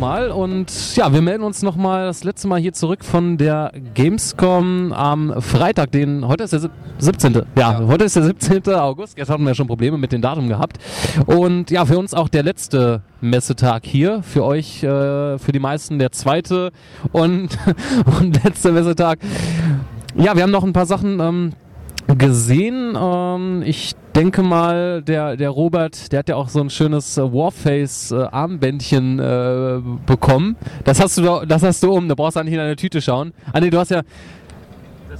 nochmal und ja, wir melden uns nochmal das letzte Mal hier zurück von der Gamescom am Freitag, den, heute ist der 17. Ja, ja, heute ist der 17. August, jetzt hatten wir ja schon Probleme mit dem Datum gehabt und ja, für uns auch der letzte Messetag hier, für euch, äh, für die meisten der zweite und, und letzte Messetag. Ja, wir haben noch ein paar Sachen ähm, gesehen. Ähm, ich denke mal, der, der Robert, der hat ja auch so ein schönes äh, Warface-Armbändchen äh, äh, bekommen. Das hast du das hast du um, da brauchst du nicht in deine Tüte schauen. Ah nee, du hast ja.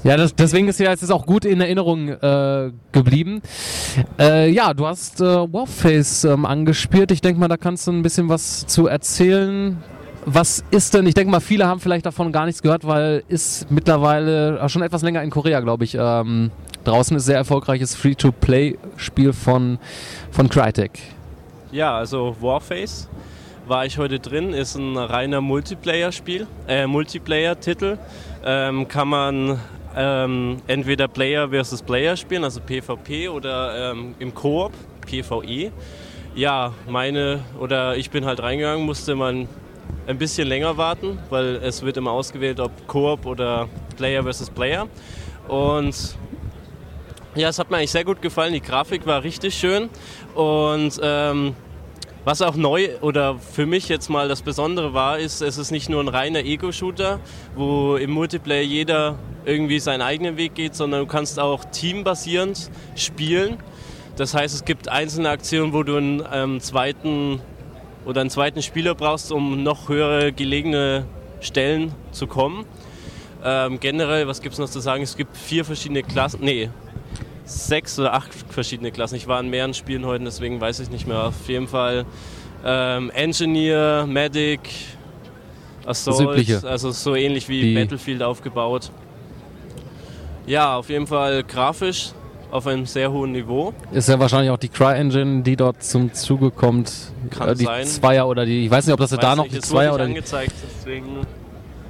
Ja, das, deswegen ist ja jetzt auch gut in Erinnerung äh, geblieben. Äh, ja, du hast äh, Warface ähm, angespielt. Ich denke mal, da kannst du ein bisschen was zu erzählen. Was ist denn, ich denke mal, viele haben vielleicht davon gar nichts gehört, weil ist mittlerweile schon etwas länger in Korea, glaube ich, ähm, draußen ist sehr erfolgreiches Free-to-Play-Spiel von, von Crytek. Ja, also Warface war ich heute drin, ist ein reiner Multiplayer-Spiel, äh, Multiplayer-Titel. Ähm, kann man ähm, entweder Player versus Player spielen, also PvP, oder ähm, im Koop, PvE. Ja, meine, oder ich bin halt reingegangen, musste man ein bisschen länger warten, weil es wird immer ausgewählt, ob Koop oder Player versus Player. Und ja, es hat mir eigentlich sehr gut gefallen. Die Grafik war richtig schön. Und ähm, was auch neu oder für mich jetzt mal das Besondere war, ist, es ist nicht nur ein reiner Ego-Shooter, wo im Multiplayer jeder irgendwie seinen eigenen Weg geht, sondern du kannst auch teambasierend spielen. Das heißt, es gibt einzelne Aktionen, wo du einen ähm, zweiten oder einen zweiten Spieler brauchst, um noch höhere gelegene Stellen zu kommen. Ähm, generell, was gibt es noch zu sagen? Es gibt vier verschiedene Klassen, nee, sechs oder acht verschiedene Klassen. Ich war in mehreren Spielen heute, deswegen weiß ich nicht mehr. Auf jeden Fall ähm, Engineer, Medic, Assault, also so ähnlich wie Die. Battlefield aufgebaut. Ja, auf jeden Fall grafisch auf einem sehr hohen Niveau. Ist ja wahrscheinlich auch die Cry-Engine, die dort zum Zuge kommt. Kann äh, die sein. Zweier oder die, ich weiß nicht, ob das da noch nicht, die Zweier oder angezeigt, deswegen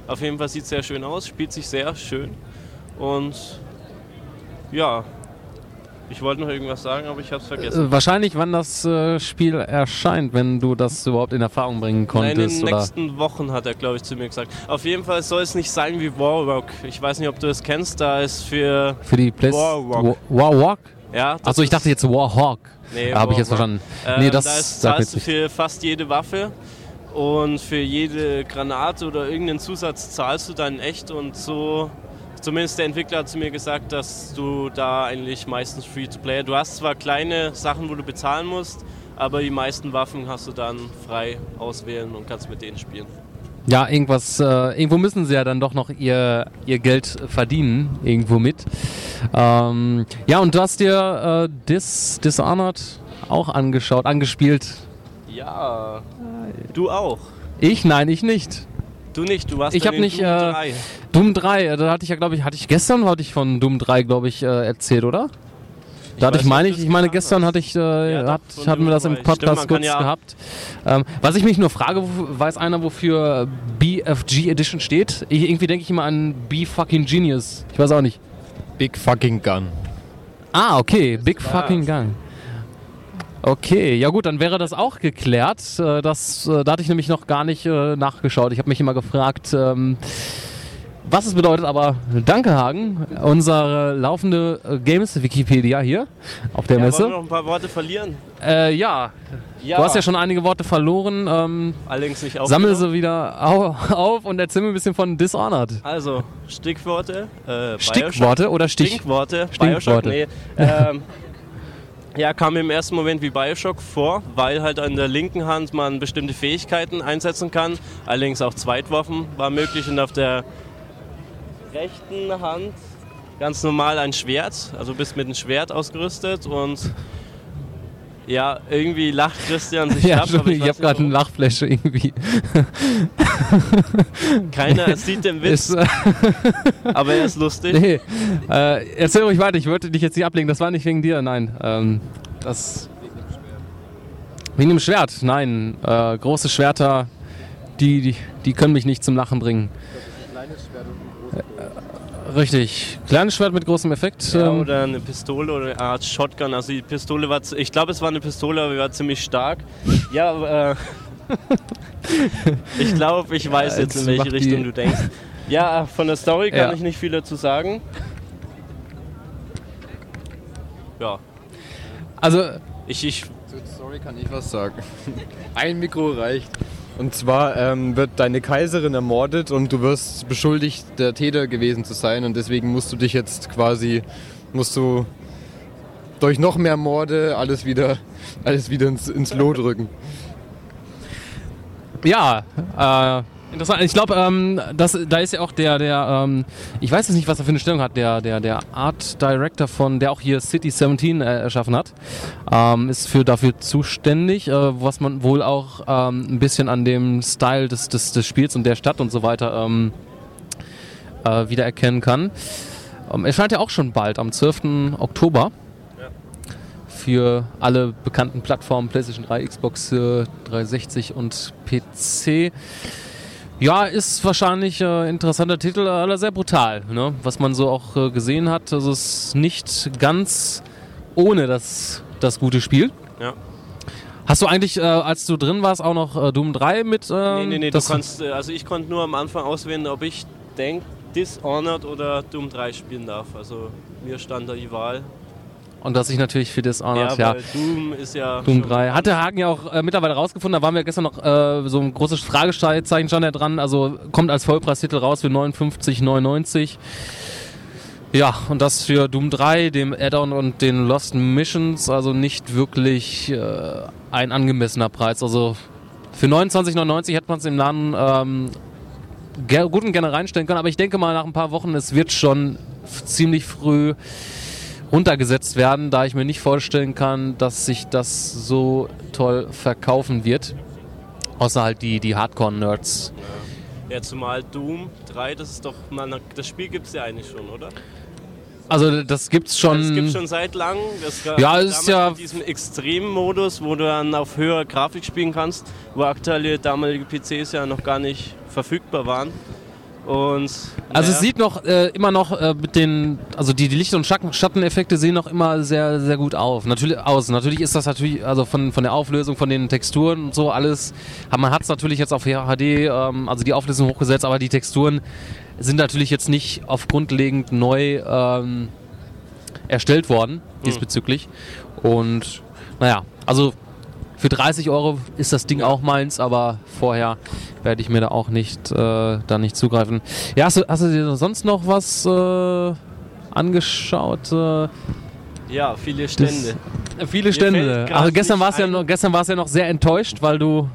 auf jeden Fall sieht es sehr schön aus, spielt sich sehr schön und ja, ich wollte noch irgendwas sagen, aber ich habe es vergessen. Äh, wahrscheinlich, wann das äh, Spiel erscheint, wenn du das überhaupt in Erfahrung bringen konntest. Nein, in den oder? nächsten Wochen hat er, glaube ich, zu mir gesagt. Auf jeden Fall soll es nicht sein wie Warrock. Ich weiß nicht, ob du es kennst. Da ist für für die PlayStation Warrock. Warrock? Ja. Achso, ich dachte jetzt Warhawk. Nee, habe ich jetzt verstanden. Ähm, nee, das da ist, zahlst du für fast jede Waffe und für jede Granate oder irgendeinen Zusatz zahlst du dann echt und so zumindest der Entwickler hat zu mir gesagt, dass du da eigentlich meistens Free-to-Play. Du hast zwar kleine Sachen, wo du bezahlen musst, aber die meisten Waffen hast du dann frei auswählen und kannst mit denen spielen. Ja, irgendwas, äh, irgendwo müssen sie ja dann doch noch ihr, ihr Geld verdienen, irgendwo mit. Ähm, ja, und du hast dir äh, Dis, Dishonored auch angeschaut, angespielt. Ja, du auch. Ich? Nein, ich nicht. Du nicht, du warst ich habe nicht Doom 3. Äh, Doom 3, äh, da hatte ich ja glaube ich, hatte ich gestern hatte ich von Doom 3 glaube ich äh, erzählt, oder? Da hatte ich meine ich, ich meine gestern hatte ich, äh, ja, hat, hatten wir das im Podcast Stimmt, kurz ja gehabt. Ähm, was ich mich nur frage, weiß einer, wofür BFG Edition steht? Ich, irgendwie denke ich immer an B fucking Genius. Ich weiß auch nicht. Big fucking Gun. Ah, okay, Big fucking Gun. Okay, ja gut, dann wäre das auch geklärt. Äh, das, äh, da hatte ich nämlich noch gar nicht äh, nachgeschaut. Ich habe mich immer gefragt, ähm, was es bedeutet, aber danke Hagen, unsere laufende Games-Wikipedia hier auf der ja, Messe. Wollen wir noch ein paar Worte verlieren? Äh, ja. ja. Du hast ja schon einige Worte verloren. Ähm, Allerdings nicht auf. Sammel sie wieder auf und erzähl mir ein bisschen von Dishonored. Also, Stichworte. Äh, Stichworte oder Stich? Stichworte. Stichworte. Bioshock, nee. ähm, ja, kam mir im ersten Moment wie Bioshock vor, weil halt an der linken Hand man bestimmte Fähigkeiten einsetzen kann. Allerdings auch Zweitwaffen war möglich und auf der rechten Hand ganz normal ein Schwert. Also bist mit einem Schwert ausgerüstet und ja, irgendwie lacht Christian sich ja, ab. ich, ich habe gerade eine Lachfläche irgendwie. Keiner sieht den Witz. Ist, aber er ist lustig. Nee, äh, erzähl ruhig weiter, ich wollte dich jetzt nicht ablegen, das war nicht wegen dir, nein. Ähm, das wegen dem Schwert, nein. Äh, große Schwerter, die, die, die können mich nicht zum Lachen bringen. Richtig. Kleines Schwert mit großem Effekt. Ja, ähm, oder eine Pistole oder eine Art Shotgun. Also die Pistole war, ich glaube es war eine Pistole, aber die war ziemlich stark. Ja, äh, ich glaube, ich weiß Ja, jetzt, in welche Richtung du denkst. Ja, von der Story kann Ja. ich nicht viel dazu sagen. Ja, Also, ich, ich Zur Story kann ich was sagen. Ein Mikro reicht. Und zwar ähm, wird deine Kaiserin ermordet und du wirst beschuldigt, der Täter gewesen zu sein. Und deswegen musst du dich jetzt quasi, musst du durch noch mehr Morde alles wieder, alles wieder ins, ins Lot rücken. ja, äh, interessant. Ich glaube, ähm, da ist ja auch der, der, ähm, ich weiß jetzt nicht, was er für eine Stellung hat, der, der, der Art Director von, der auch hier City 17 äh, erschaffen hat, ähm, ist für dafür zuständig, äh, was man wohl auch ähm, ein bisschen an dem Style des, des, des Spiels und der Stadt und so weiter ähm, äh, wiedererkennen kann. Ähm, erscheint ja auch schon bald, am 12. Oktober. Für alle bekannten Plattformen, PlayStation 3, Xbox äh, 360 und PC. Ja, ist wahrscheinlich äh, interessanter Titel, aber sehr brutal, ne? was man so auch äh, gesehen hat. Also es ist nicht ganz ohne das, das gute Spiel. Ja. Hast du eigentlich, äh, als du drin warst, auch noch äh, Doom 3 mit? Nee, ähm, nee, nee, du das- kannst, äh, also ich konnte nur am Anfang auswählen, ob ich denk Dishonored oder Doom 3 spielen darf. Also mir stand da die Wahl. Und dass ich natürlich für Dishonored, ja. weil Doom ist ja. Doom schon 3. Hat der Hagen ja auch äh, mittlerweile rausgefunden, da waren wir gestern noch äh, so ein großes Fragezeichen stand da dran. Also kommt als Vollpreistitel raus für 59,99. Ja, und das für Doom 3, dem Add-on und den Lost Missions, also nicht wirklich äh, ein angemessener Preis. Also für 29,99 hätte man es im Laden ähm, ger gut und gerne reinstellen können, aber ich denke mal nach ein paar Wochen, es wird schon ziemlich früh runtergesetzt werden, da ich mir nicht vorstellen kann, dass sich das so toll verkaufen wird. Außer halt die, die Hardcore-Nerds. Ja, zumal Doom 3, das ist doch. Man, das Spiel gibt es ja eigentlich schon, oder? Also das gibt's schon. Das gibt schon seit gab Ja, es ist ja- mit diesem Extrem-Modus, wo du dann auf höherer Grafik spielen kannst, wo aktuelle damalige PCs ja noch gar nicht verfügbar waren. Und Also naja, es sieht noch äh, immer noch äh, mit den, also die, die Licht- und Schatten, Schatteneffekte sehen noch immer sehr, sehr gut auf. Natürlich aus. Natürlich ist das natürlich, also von, von der Auflösung, von den Texturen und so alles. Man hat es natürlich jetzt auf HD, ähm, also die Auflösung hochgesetzt, aber die Texturen sind natürlich jetzt nicht auf grundlegend neu ähm, erstellt worden diesbezüglich. Und naja, also für 30 Euro ist das Ding auch meins, aber vorher werde ich mir da auch nicht, äh, da nicht zugreifen. Ja, hast du, hast du dir sonst noch was äh, angeschaut? Äh, ja, viele Stände. viele Mir Stände. grad Also gestern warst du ja ein- noch, gestern warst du ja noch sehr enttäuscht, weil du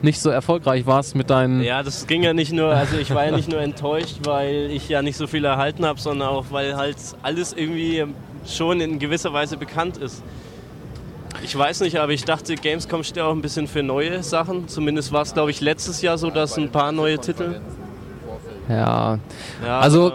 nicht so erfolgreich warst mit deinen. Ja, das ging ja nicht nur, also ich war ja nicht nur enttäuscht, weil ich ja nicht so viel erhalten habe, sondern auch, weil halt alles irgendwie schon in gewisser Weise bekannt ist. Ich weiß nicht, aber ich dachte, Gamescom steht auch ein bisschen für neue Sachen. Zumindest war es, glaube ich, letztes Jahr so, dass ein paar neue Titel. Ja. Ja, Also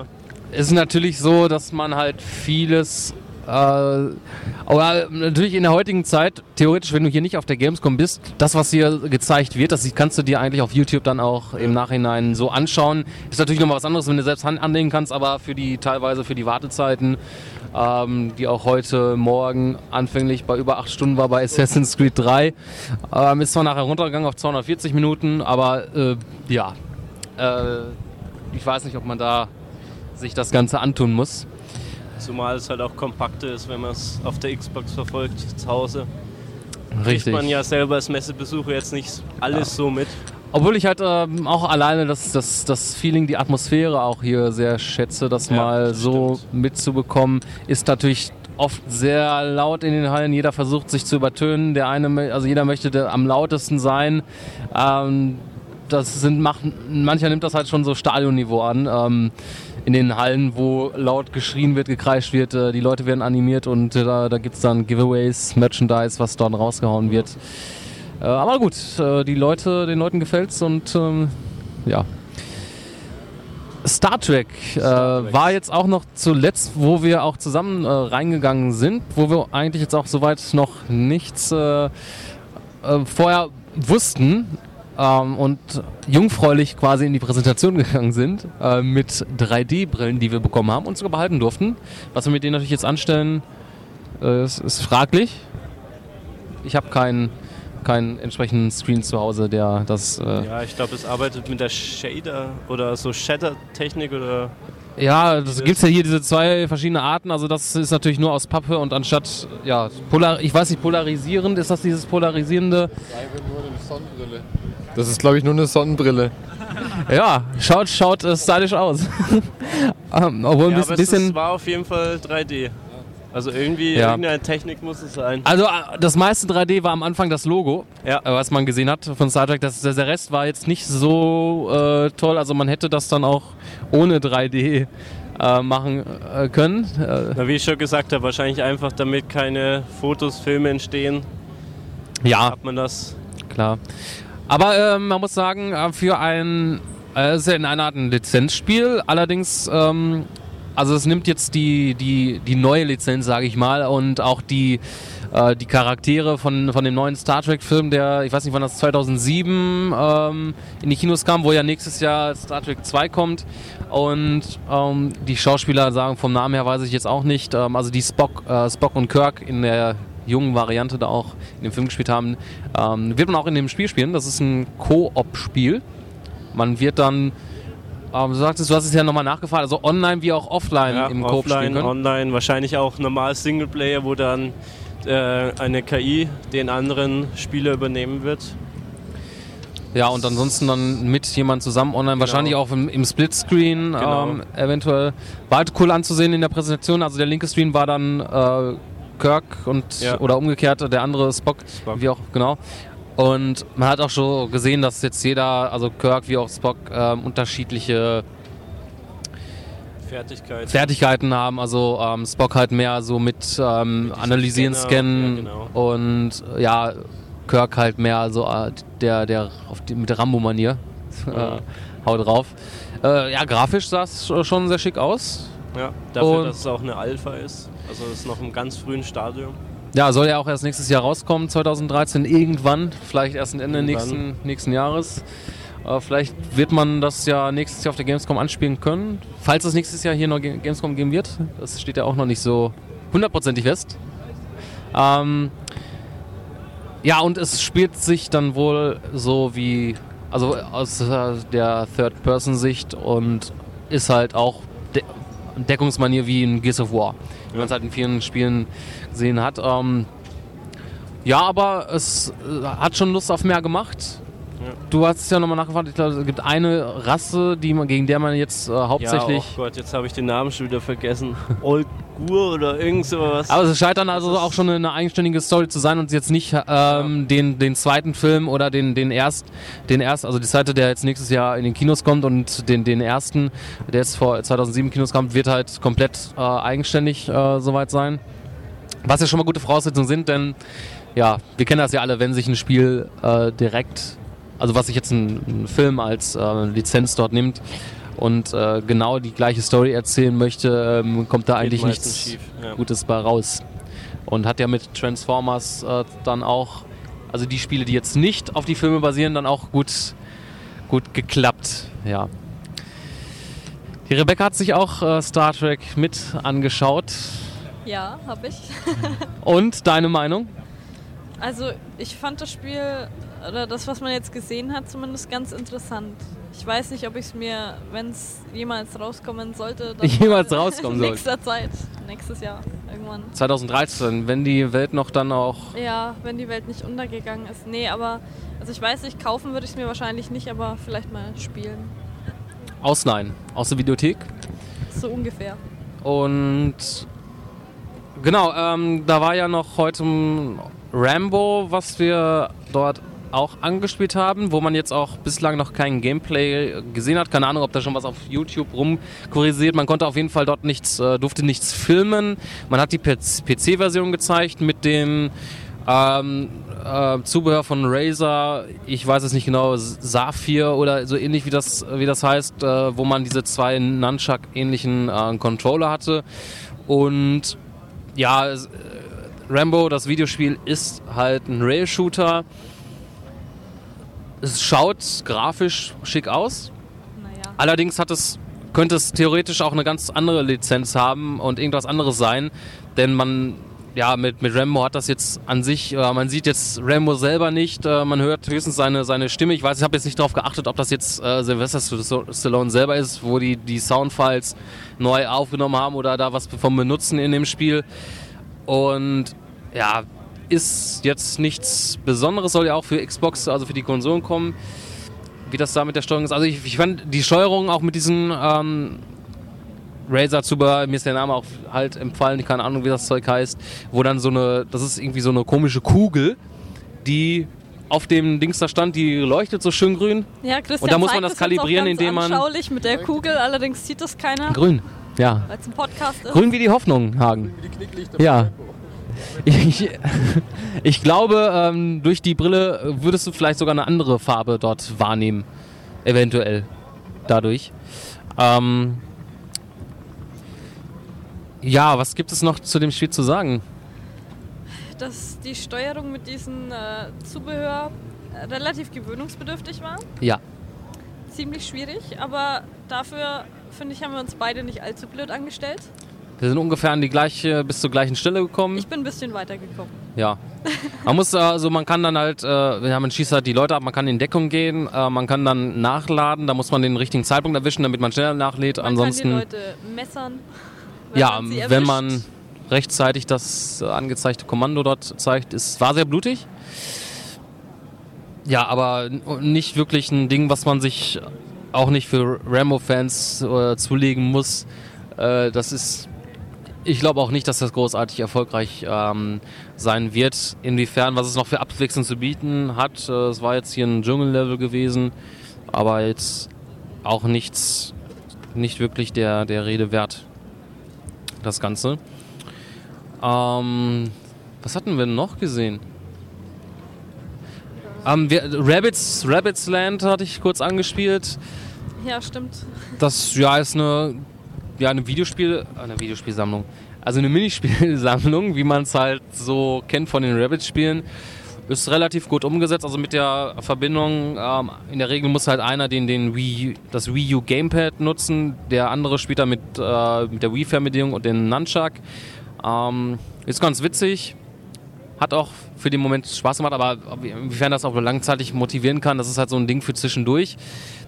ist natürlich so, dass man halt vieles. Äh, aber natürlich in der heutigen Zeit, theoretisch, wenn du hier nicht auf der Gamescom bist, das, was hier gezeigt wird, das kannst du dir eigentlich auf YouTube dann auch im Nachhinein so anschauen. Ist natürlich nochmal was anderes, wenn du selbst Hand anlegen kannst, aber für die teilweise für die Wartezeiten, ähm, die auch heute Morgen anfänglich bei über acht Stunden war bei Assassin's Creed 3, ähm, ist zwar nachher runtergegangen auf 240 Minuten, aber äh, ja, äh, ich weiß nicht, ob man da sich das Ganze antun muss. Zumal es halt auch kompakter ist, wenn man es auf der Xbox verfolgt zu Hause. Kriegt Richtig. man ja selber als Messebesucher jetzt nicht alles so mit. Obwohl ich halt ähm, auch alleine das, das, das Feeling, die Atmosphäre auch hier sehr schätze, das Ja, mal so stimmt. mitzubekommen, ist natürlich oft sehr laut in den Hallen. Jeder versucht sich zu übertönen. Der eine, also jeder möchte am lautesten sein. Ähm, das sind macht, mancher nimmt das halt schon so Stadionniveau an. Ähm, in den Hallen, wo laut geschrien wird, gekreischt wird, äh, die Leute werden animiert und äh, da, da gibt es dann Giveaways, Merchandise, was dort rausgehauen wird. Äh, aber gut, äh, die Leute, den Leuten gefällt's und ähm, ja. Star Trek, äh, Star Trek. war jetzt auch noch zuletzt, wo wir auch zusammen äh, reingegangen sind, wo wir eigentlich jetzt auch soweit noch nichts äh, äh, vorher wussten ähm, und jungfräulich quasi in die Präsentation gegangen sind äh, mit 3D-Brillen, die wir bekommen haben und sogar behalten durften. Was wir mit denen natürlich jetzt anstellen, äh, ist, ist fraglich. Ich habe keinen keinen entsprechenden Screen zu Hause, der das. Äh ja, ich glaube, es arbeitet mit der Shader oder so Shatter-Technik oder. Ja, das gibt es ja hier diese zwei verschiedene Arten. Also das ist natürlich nur aus Pappe und anstatt, ja, polar, ich weiß nicht, polarisierend, ist das dieses polarisierende? Das ist, glaube ich, nur eine Sonnenbrille. ja, schaut, schaut äh, stylisch aus. ähm, obwohl ja, ein bisschen. Es war auf jeden Fall 3D. Also irgendwie ja. irgendeine Technik muss es sein. Also äh, das meiste 3D war am Anfang das Logo, ja. Äh, was man gesehen hat von Star Trek. Das, der Rest war jetzt nicht so äh, toll. Also man hätte das dann auch ohne 3D äh, machen äh, können. Äh, Na, wie ich schon gesagt habe, wahrscheinlich einfach damit keine Fotos, Filme entstehen. Ja. Hat man das. Klar. Aber ähm, man muss sagen, für ein es ist ja in einer Art ein Lizenzspiel, allerdings ähm, also es nimmt jetzt die, die, die neue Lizenz, sage ich mal, und auch die, äh, die Charaktere von, von dem neuen Star Trek-Film, der, ich weiß nicht, wann das 2007 ähm, in die Kinos kam, wo ja nächstes Jahr Star Trek 2 kommt. Und ähm, die Schauspieler sagen, vom Namen her weiß ich jetzt auch nicht, ähm, also die Spock, äh, Spock und Kirk in der jungen Variante da auch in dem Film gespielt haben, ähm, wird man auch in dem Spiel spielen. Das ist ein Koop-Spiel. Man wird dann aber du sagtest, du hast es ja nochmal nachgefragt, also online wie auch offline ja, im Coop spielen können? online, wahrscheinlich auch normal Singleplayer, wo dann äh, eine KI den anderen Spieler übernehmen wird. Ja, und ansonsten dann mit jemand zusammen online, genau. wahrscheinlich auch im, im Splitscreen genau. ähm, eventuell. War halt cool anzusehen in der Präsentation, also der linke Screen war dann äh, Kirk und ja. oder umgekehrt der andere Spock, Spock, wie auch genau. Und man hat auch schon gesehen, dass jetzt jeder, also Kirk wie auch Spock, ähm, unterschiedliche Fertigkeiten. Fertigkeiten haben. Also ähm, Spock halt mehr so mit ähm, Analysieren, Scanner, Scannen ja, genau. und ja, Kirk halt mehr so äh, der, der die, mit Rambo-Manier. Ja. Hau drauf. Äh, ja, grafisch sah es schon sehr schick aus. Ja, dafür, und dass es auch eine Alpha ist. Also es ist noch im ganz frühen Stadium. Ja, soll ja auch erst nächstes Jahr rauskommen, 2013, irgendwann, vielleicht erst Ende nächsten, nächsten Jahres. Äh, vielleicht wird man das ja nächstes Jahr auf der Gamescom anspielen können. Falls es nächstes Jahr hier noch Gamescom geben wird, das steht ja auch noch nicht so hundertprozentig fest. Ähm, ja, und es spielt sich dann wohl so wie, also aus der Third-Person-Sicht und ist halt auch Deckungsmanier wie in Gears of War. Wie man es halt in vielen Spielen gesehen hat. Ähm, ja, aber es äh, hat schon Lust auf mehr gemacht. Ja. Du hast es ja nochmal nachgefragt, ich glaube, es gibt eine Rasse, die man, gegen der man jetzt äh, hauptsächlich. Ja, oh Gott, jetzt habe ich den Namen schon wieder vergessen. Olgur oder irgend sowas. Aber es scheint dann also auch schon eine eigenständige Story zu sein und jetzt nicht ähm, ja. den, den zweiten Film oder den, den erst, den erst, also die zweite, der jetzt nächstes Jahr in den Kinos kommt und den, den ersten, der jetzt vor 2007 Kinos kommt, wird halt komplett äh, eigenständig äh, soweit sein. Was ja schon mal gute Voraussetzungen sind, denn ja, wir kennen das ja alle, wenn sich ein Spiel äh, direkt, also was sich jetzt ein, ein Film als äh, Lizenz dort nimmt und äh, genau die gleiche Story erzählen möchte, ähm, kommt da Geht eigentlich nichts schief, ja. Gutes bei raus. Und hat ja mit Transformers äh, dann auch, also die Spiele, die jetzt nicht auf die Filme basieren, dann auch gut, gut geklappt. Ja. Die Rebecca hat sich auch äh, Star Trek mit angeschaut. Ja, habe ich. Und deine Meinung? Also ich fand das Spiel oder das, was man jetzt gesehen hat, zumindest ganz interessant. Ich weiß nicht, ob ich es mir, wenn es jemals rauskommen sollte, jemals rauskommen in nächster Zeit, nächstes Jahr irgendwann. 2013, wenn die Welt noch dann auch. Ja, wenn die Welt nicht untergegangen ist. Nee, aber also ich weiß nicht, kaufen würde ich es mir wahrscheinlich nicht, aber vielleicht mal spielen. Ausleihen aus der Videothek. So ungefähr. Und Genau, ähm, da war ja noch heute Rambo, was wir dort auch angespielt haben, wo man jetzt auch bislang noch kein Gameplay gesehen hat. Keine Ahnung, ob da schon was auf YouTube rumkurisiert. Man konnte auf jeden Fall dort nichts, äh, durfte nichts filmen. Man hat die PC-Version gezeigt mit dem ähm, äh, Zubehör von Razer, ich weiß es nicht genau, Saphir oder so ähnlich wie das, wie das heißt, äh, wo man diese zwei Nunchuck-ähnlichen äh, Controller hatte. Und ja, äh, Rambo, das Videospiel, ist halt ein Rail-Shooter. Es schaut grafisch schick aus. Naja. Allerdings hat es, könnte es theoretisch auch eine ganz andere Lizenz haben und irgendwas anderes sein. Denn man ja, mit, mit Rambo hat das jetzt an sich, äh, man sieht jetzt Rambo selber nicht, äh, man hört höchstens seine, seine Stimme. Ich weiß, ich habe jetzt nicht darauf geachtet, ob das jetzt äh, Sylvester Stallone selber ist, wo die die Soundfiles neu aufgenommen haben oder da was vom benutzen in dem Spiel. Und ja, ist jetzt nichts Besonderes, soll ja auch für Xbox, also für die Konsolen kommen. Wie das da mit der Steuerung ist. Also ich, ich fand die Steuerung auch mit diesen ähm, Razer-Zubehör, mir ist der Name auch halt empfallen, keine Ahnung, wie das Zeug heißt, wo dann so eine, das ist irgendwie so eine komische Kugel, die auf dem Dings da stand, die leuchtet so schön grün. Ja, Christian Und da muss man das kalibrieren, indem man- anschaulich mit der Kugel, allerdings sieht das keiner, Grün, ja. weil es ein Podcast ist. Grün wie die Hoffnung, Hagen. Die Knicklichter Ja. Ich, ich glaube, ähm, durch die Brille würdest du vielleicht sogar eine andere Farbe dort wahrnehmen. Eventuell. Dadurch. Ähm, ja, was gibt es noch zu dem Spiel zu sagen? Dass die Steuerung mit diesem äh, Zubehör relativ gewöhnungsbedürftig war. Ja. Ziemlich schwierig, aber dafür, finde ich, haben wir uns beide nicht allzu blöd angestellt. Wir sind ungefähr an die gleiche, bis zur gleichen Stelle gekommen. Ich bin ein bisschen weitergekommen. Ja. Man muss also, man kann dann halt, äh, ja, man schießt halt die Leute ab, man kann in Deckung gehen, äh, man kann dann nachladen, da muss man den richtigen Zeitpunkt erwischen, damit man schneller nachlädt. Man Ansonsten, kann die Leute messern. wenn ja, man wenn man rechtzeitig das äh, angezeigte Kommando dort zeigt, es war sehr blutig. Ja, aber nicht wirklich ein Ding, was man sich auch nicht für Rambo-Fans äh, zulegen muss. Äh, das ist, ich glaube auch nicht, dass das großartig erfolgreich ähm, sein wird. Inwiefern, was es noch für Abwechslung zu bieten hat. Äh, es war jetzt hier ein Dschungellevel gewesen, aber jetzt auch nichts, nicht wirklich der, der Rede wert. Das Ganze. Ähm, was hatten wir noch gesehen? Ähm, wir, Rabbits, Rabbits Land hatte ich kurz angespielt. Ja, stimmt. Das ja ist eine, ja, eine Videospiel, eine Videospielsammlung. Also eine Minispielsammlung, wie man es halt so kennt von den Rabbits-Spielen. Ist relativ gut umgesetzt, also mit der Verbindung. Ähm, in der Regel muss halt einer den, den Wii, das Wii U Gamepad nutzen, der andere spielt dann mit, äh, mit der Wii-Fernbedienung und den Nunchuck. Ähm, ist ganz witzig, hat auch für den Moment Spaß gemacht, aber inwiefern das auch langzeitig motivieren kann, das ist halt so ein Ding für zwischendurch.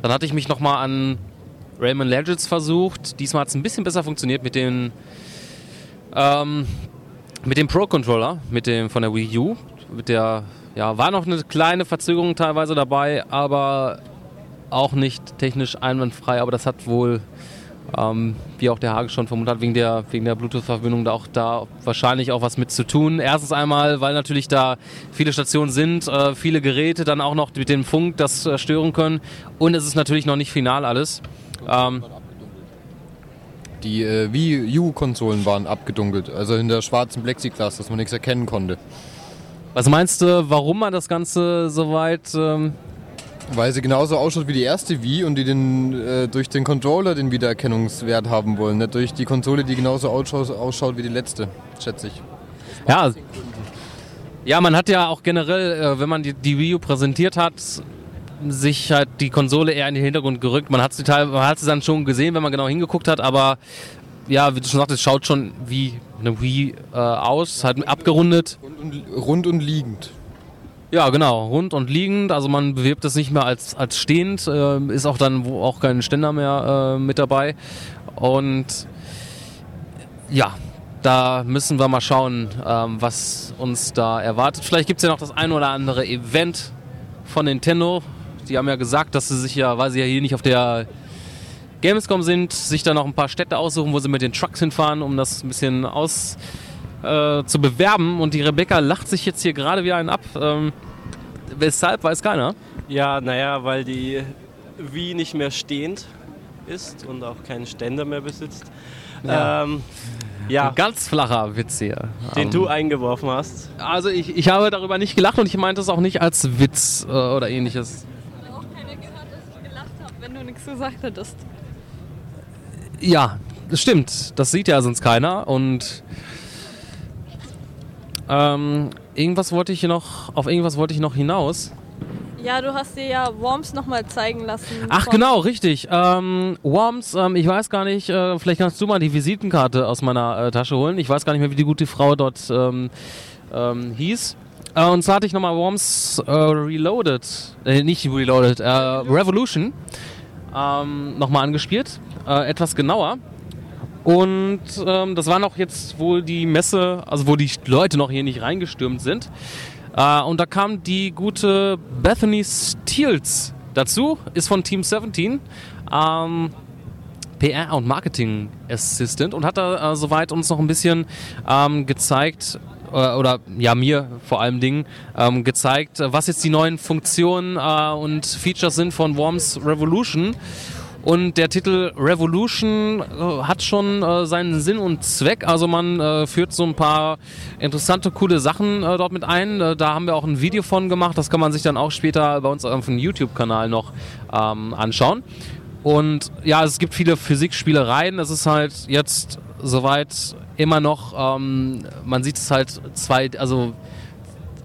Dann hatte ich mich nochmal an Rayman Legends versucht. Diesmal hat es ein bisschen besser funktioniert mit den ähm, mit dem Pro Controller, mit dem von der Wii U. Mit der, ja, war noch eine kleine Verzögerung teilweise dabei, aber auch nicht technisch einwandfrei. Aber das hat wohl, ähm, wie auch der Hage schon vermutet hat, wegen der, wegen der Bluetooth-Verbindung da auch da wahrscheinlich auch was mit zu tun. Erstens einmal, weil natürlich da viele Stationen sind, äh, viele Geräte dann auch noch mit dem Funk das äh, stören können. Und es ist natürlich noch nicht final alles. Ähm, Die äh, Wii U-Konsolen waren abgedunkelt, also in der schwarzen Plexiglas, dass man nichts erkennen konnte. was meinst du, warum man das Ganze so weit... Ähm, Weil sie genauso ausschaut wie die erste Wii und die den, äh, durch den Controller den Wiedererkennungswert haben wollen, nicht durch die Konsole, die genauso ausschaut, ausschaut wie die letzte, schätze ich. Ja. Ja, man hat ja auch generell, äh, wenn man die, die Wii U präsentiert hat, sich halt die Konsole eher in den Hintergrund gerückt. Man hat sie teil, man hat sie dann schon gesehen, wenn man genau hingeguckt hat, aber ja, wie du schon sagtest, es schaut schon wie eine Wii äh, aus, halt abgerundet. Rund und, rund und liegend. Ja, genau, rund und liegend. Also man bewirbt es nicht mehr als, als stehend, äh, ist auch dann wo auch kein Ständer mehr äh, mit dabei. Und ja, da müssen wir mal schauen, ähm, was uns da erwartet. Vielleicht gibt es ja noch das ein oder andere Event von Nintendo. Die haben ja gesagt, dass sie sich ja, weil sie ja hier nicht auf der Gamescom sind, sich da noch ein paar Städte aussuchen, wo sie mit den Trucks hinfahren, um das ein bisschen aus äh, zu bewerben. Und die Rebecca lacht sich jetzt hier gerade wieder einen ab. Ähm, weshalb, weiß keiner. Ja, naja, weil die Wii nicht mehr stehend ist und auch keinen Ständer mehr besitzt. Ja. Ähm, ja, Ein ganz flacher Witz hier. den Ähm, du eingeworfen hast. Also ich, ich habe darüber nicht gelacht und ich meinte es auch nicht als Witz äh, oder ähnliches. Ich habe auch keiner gehört, dass ich gelacht habe, wenn du nichts gesagt hättest. Ja, das stimmt. Das sieht ja sonst keiner und ähm, irgendwas wollte ich noch, auf irgendwas wollte ich noch hinaus. Ja, du hast dir ja Worms nochmal zeigen lassen. Ach genau, richtig. Ähm, Worms, ähm, ich weiß gar nicht, äh, vielleicht kannst du mal die Visitenkarte aus meiner äh, Tasche holen. Ich weiß gar nicht mehr, wie die gute Frau dort ähm, ähm, hieß. Äh, und zwar hatte ich nochmal Worms äh, Reloaded, äh, nicht Reloaded, äh, Revolution ähm, nochmal angespielt. Äh, etwas genauer. Und ähm, das war noch jetzt, wo die Messe, also wo die Leute noch hier nicht reingestürmt sind. Äh, und da kam die gute Bethany Steels dazu, ist von Team 17, ähm, PR und Marketing Assistant und hat da äh, soweit uns noch ein bisschen ähm, gezeigt, äh, oder ja, mir vor allem Dingen ähm, gezeigt, was jetzt die neuen Funktionen äh, und Features sind von Worms Revolution. Und der Titel Revolution äh, hat schon äh, seinen Sinn und Zweck. Also man äh, führt so ein paar interessante, coole Sachen äh, dort mit ein. Äh, da haben wir auch ein Video von gemacht. Das kann man sich dann auch später bei uns auf dem YouTube-Kanal noch ähm, anschauen. Und ja, es gibt viele Physikspielereien. Es ist halt jetzt soweit immer noch, ähm, man sieht es halt zwei, also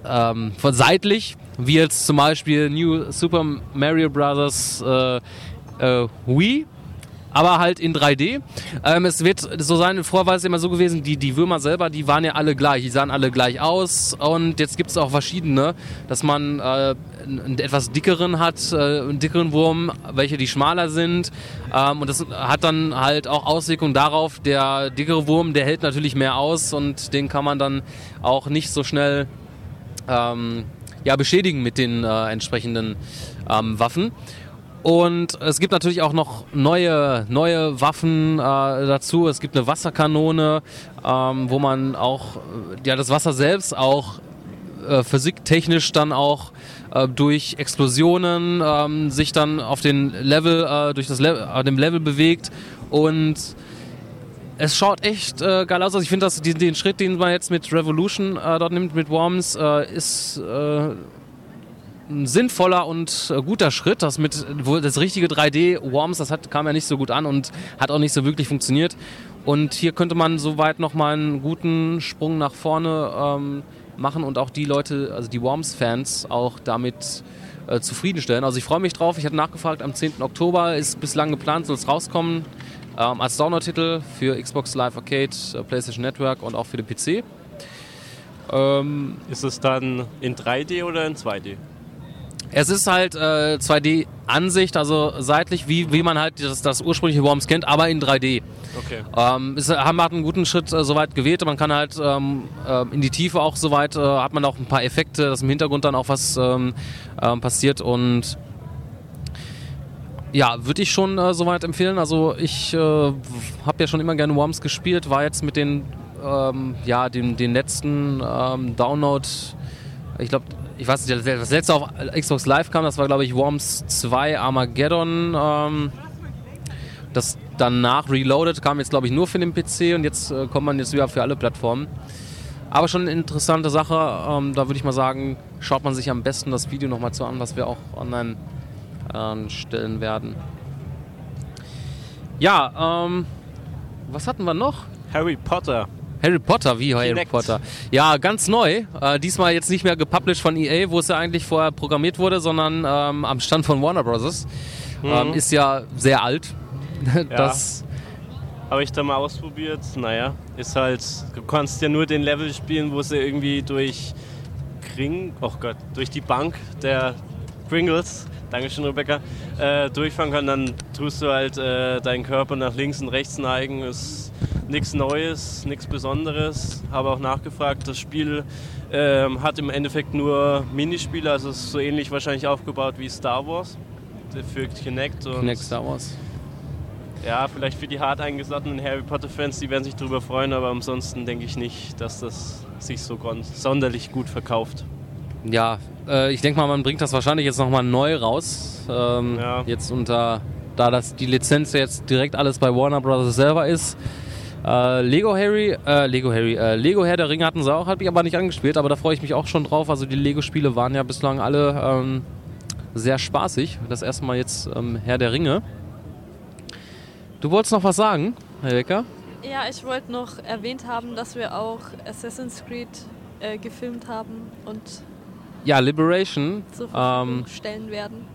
ähm, von seitlich, wie jetzt zum Beispiel New Super Mario Bros. Äh, äh, Wii, aber halt in 3D. Ähm, es wird so sein, vorher war es immer so gewesen, die, die Würmer selber, die waren ja alle gleich, die sahen alle gleich aus und jetzt gibt es auch verschiedene, dass man äh, einen etwas dickeren hat, äh, einen dickeren Wurm, welche die schmaler sind ähm, und das hat dann halt auch Auswirkungen darauf, der dickere Wurm, der hält natürlich mehr aus und den kann man dann auch nicht so schnell ähm, ja, beschädigen mit den äh, entsprechenden ähm, Waffen. Und es gibt natürlich auch noch neue, neue Waffen äh, dazu. Es gibt eine Wasserkanone, ähm, wo man auch äh, ja, das Wasser selbst auch äh, physiktechnisch dann auch äh, durch Explosionen ähm, sich dann auf den Level, äh, durch das Le äh, dem Level bewegt und es schaut echt äh, geil aus. Also ich finde, dass den, den Schritt, den man jetzt mit Revolution äh, dort nimmt, mit Worms, äh, ist äh, ein sinnvoller und äh, guter Schritt. Das mit das richtige 3D Worms, das hat, kam ja nicht so gut an und hat auch nicht so wirklich funktioniert. Und hier könnte man soweit noch mal einen guten Sprung nach vorne ähm, machen und auch die Leute, also die Worms-Fans, auch damit äh, zufriedenstellen. Also ich freue mich drauf. Ich hatte nachgefragt, am 10. Oktober ist bislang geplant, soll es rauskommen. Ähm, als Download-Titel für Xbox Live Arcade, äh, PlayStation Network und auch für den PC. Ähm, Ist es dann in 3D oder in 2D? Es ist halt äh, 2D-Ansicht, also seitlich, wie, wie man halt das, das ursprüngliche Worms kennt, aber in 3D. Okay. Ähm, es haben hat einen guten Schritt äh, soweit gewählt. Man kann halt ähm, äh, in die Tiefe auch soweit, äh, hat man auch ein paar Effekte, dass im Hintergrund dann auch was ähm, ähm, passiert und ja, würde ich schon äh, soweit empfehlen. Also ich äh, habe ja schon immer gerne Worms gespielt, war jetzt mit den, ähm, ja, den, den letzten ähm, Download, ich glaube, ich weiß nicht, das letzte auf Xbox Live kam, das war glaube ich Worms 2 Armageddon. Ähm, das danach Reloaded kam jetzt glaube ich nur für den PC und jetzt äh, kommt man jetzt wieder für alle Plattformen. Aber schon eine interessante Sache. Ähm, da würde ich mal sagen, schaut man sich am besten das Video nochmal zu an, was wir auch online äh, stellen werden. Ja, ähm, was hatten wir noch? Harry Potter. Harry Potter, wie Harry Kinect. Potter? Ja, ganz neu. Äh, diesmal jetzt nicht mehr gepublished von EA, wo es ja eigentlich vorher programmiert wurde, sondern ähm, am Stand von Warner Bros. Ähm, ist ja sehr alt. das, Habe ich da mal ausprobiert. Naja, ist halt, du kannst ja nur den Level spielen, wo sie irgendwie durch Kring, oh Gott, durch die Bank der Pringles, Dankeschön Rebecca, äh, durchfahren kann. Dann tust du halt äh, deinen Körper nach links und rechts neigen. Ist nichts Neues, nichts Besonderes. Habe auch nachgefragt, das Spiel ähm, hat im Endeffekt nur Minispiele, also ist so ähnlich wahrscheinlich aufgebaut wie Star Wars für Kinect. Und Kinect Star Wars. ja, vielleicht für die hart eingesottenen Harry Potter-Fans, die werden sich darüber freuen, aber ansonsten denke ich nicht, dass das sich so sonderlich gut verkauft. Ja, äh, ich denke mal, man bringt das wahrscheinlich jetzt nochmal neu raus. Ähm, Ja. Jetzt unter, da das die Lizenz jetzt direkt alles bei Warner Bros. selber ist. Äh, Lego Harry, äh, Lego Harry, äh, Lego Herr der Ringe hatten sie auch, habe ich aber nicht angespielt, aber da freue ich mich auch schon drauf. Also die Lego-Spiele waren ja bislang alle ähm, sehr spaßig. Das erste Mal jetzt ähm, Herr der Ringe. Du wolltest noch was sagen, Herr Becker? Ja, ich wollte noch erwähnt haben, dass wir auch Assassin's Creed äh, gefilmt haben und ja, Liberation. zur Verfügung Ähm, stellen werden.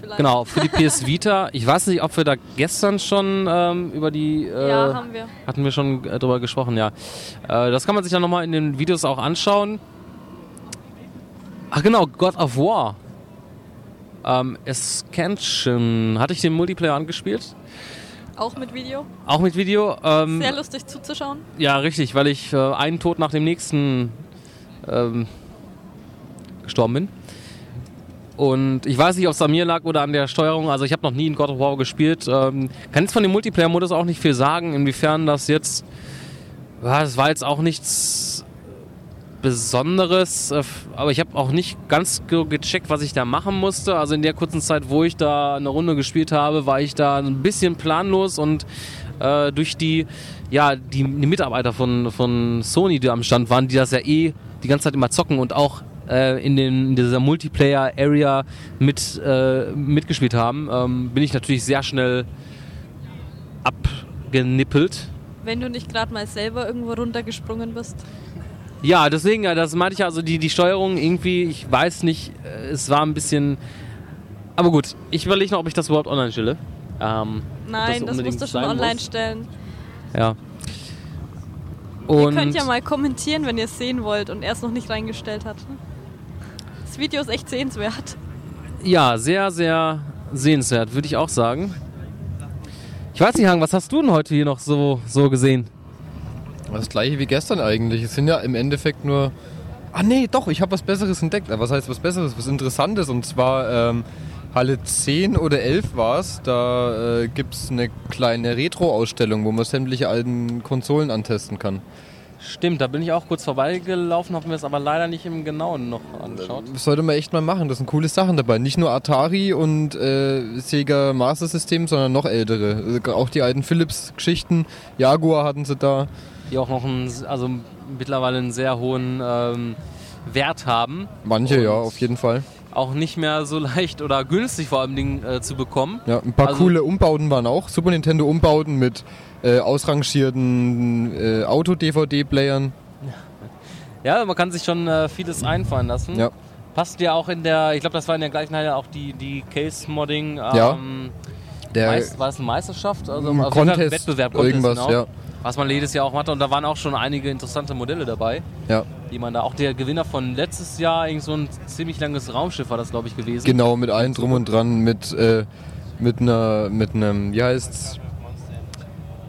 Vielleicht. genau, für die PS Vita. Ich weiß nicht, ob wir da gestern schon ähm, über die. Äh, Ja, haben wir. hatten wir schon äh, drüber gesprochen, ja. Äh, das kann man sich dann nochmal in den Videos auch anschauen. Ach genau, God of War. Ähm, Ascension. Hatte ich den Multiplayer angespielt? Auch mit Video. Auch mit Video? Ähm, Sehr lustig zuzuschauen. Ja, richtig, weil ich äh, einen Tod nach dem nächsten ähm, gestorben bin. Und ich weiß nicht, ob es an mir lag oder an der Steuerung. Also ich habe noch nie in God of War gespielt. Ähm, kann jetzt von dem Multiplayer-Modus auch nicht viel sagen, inwiefern das jetzt... Ja, das war jetzt auch nichts Besonderes, aber ich habe auch nicht ganz ge gecheckt, was ich da machen musste. Also in der kurzen Zeit, wo ich da eine Runde gespielt habe, war ich da ein bisschen planlos und äh, durch die, ja, die, die Mitarbeiter von, von Sony, die am Stand waren, die das ja eh die ganze Zeit immer zocken und auch äh, in, den, in dieser Multiplayer-Area mit, äh, mitgespielt haben, ähm, bin ich natürlich sehr schnell abgenippelt. Wenn du nicht gerade mal selber irgendwo runtergesprungen bist. Ja, deswegen, das meinte ich also, die, die Steuerung irgendwie, ich weiß nicht, äh, es war ein bisschen. Aber gut, ich überlege noch, ob ich das überhaupt online stelle. Ähm, Nein, das, unbedingt musst du schon online muss. stellen. ja. Ihr Und könnt ja mal kommentieren, wenn ihr es sehen wollt und er es noch nicht reingestellt hat. Das Video ist echt sehenswert. ja, sehr, sehr sehenswert, würde ich auch sagen. Ich weiß nicht, Hang, was hast du denn heute hier noch so, so gesehen? Das gleiche wie gestern eigentlich. Es sind ja im Endeffekt nur. Ah nee, doch, ich habe was Besseres entdeckt. Was heißt was Besseres? Was Interessantes. Und zwar ähm, Halle 10 oder 11 war es. Da äh, gibt es eine kleine Retro-Ausstellung, wo man sämtliche alten Konsolen antesten kann. Stimmt, da bin ich auch kurz vorbeigelaufen, habe mir das aber leider nicht im Genauen noch angeschaut. Das sollte man echt mal machen. Das sind coole Sachen dabei. Nicht nur Atari und äh, Sega Master System, sondern noch ältere. Also auch die alten Philips-Geschichten. Jaguar hatten sie da. Die auch noch einen, also mittlerweile einen sehr hohen ähm, Wert haben. Manche, Und- ja, auf jeden Fall. Auch nicht mehr so leicht oder günstig vor allem Dingen, äh, zu bekommen. Ja, ein paar Also- coole Umbauten waren auch. Super Nintendo Umbauten mit äh, ausrangierten äh, Auto-DVD-Playern. Ja, man kann sich schon äh, vieles einfallen lassen. Ja. Passt ja auch in der, ich glaube, das war in der gleichen Halle auch die, die Case-Modding. Ja. Ähm, Der Meist, war es eine Meisterschaft? Also ein Contest, Wettbewerb, Contest, irgendwas, genau. ja. Was man jedes Jahr auch hatte. Und da waren auch schon einige interessante Modelle dabei, ja. Die man da. Auch der Gewinner von letztes Jahr, irgend so ein ziemlich langes Raumschiff war das, glaube ich, gewesen. Genau, mit allem drum und dran, mit, äh, mit einer, mit einem, wie heißt's,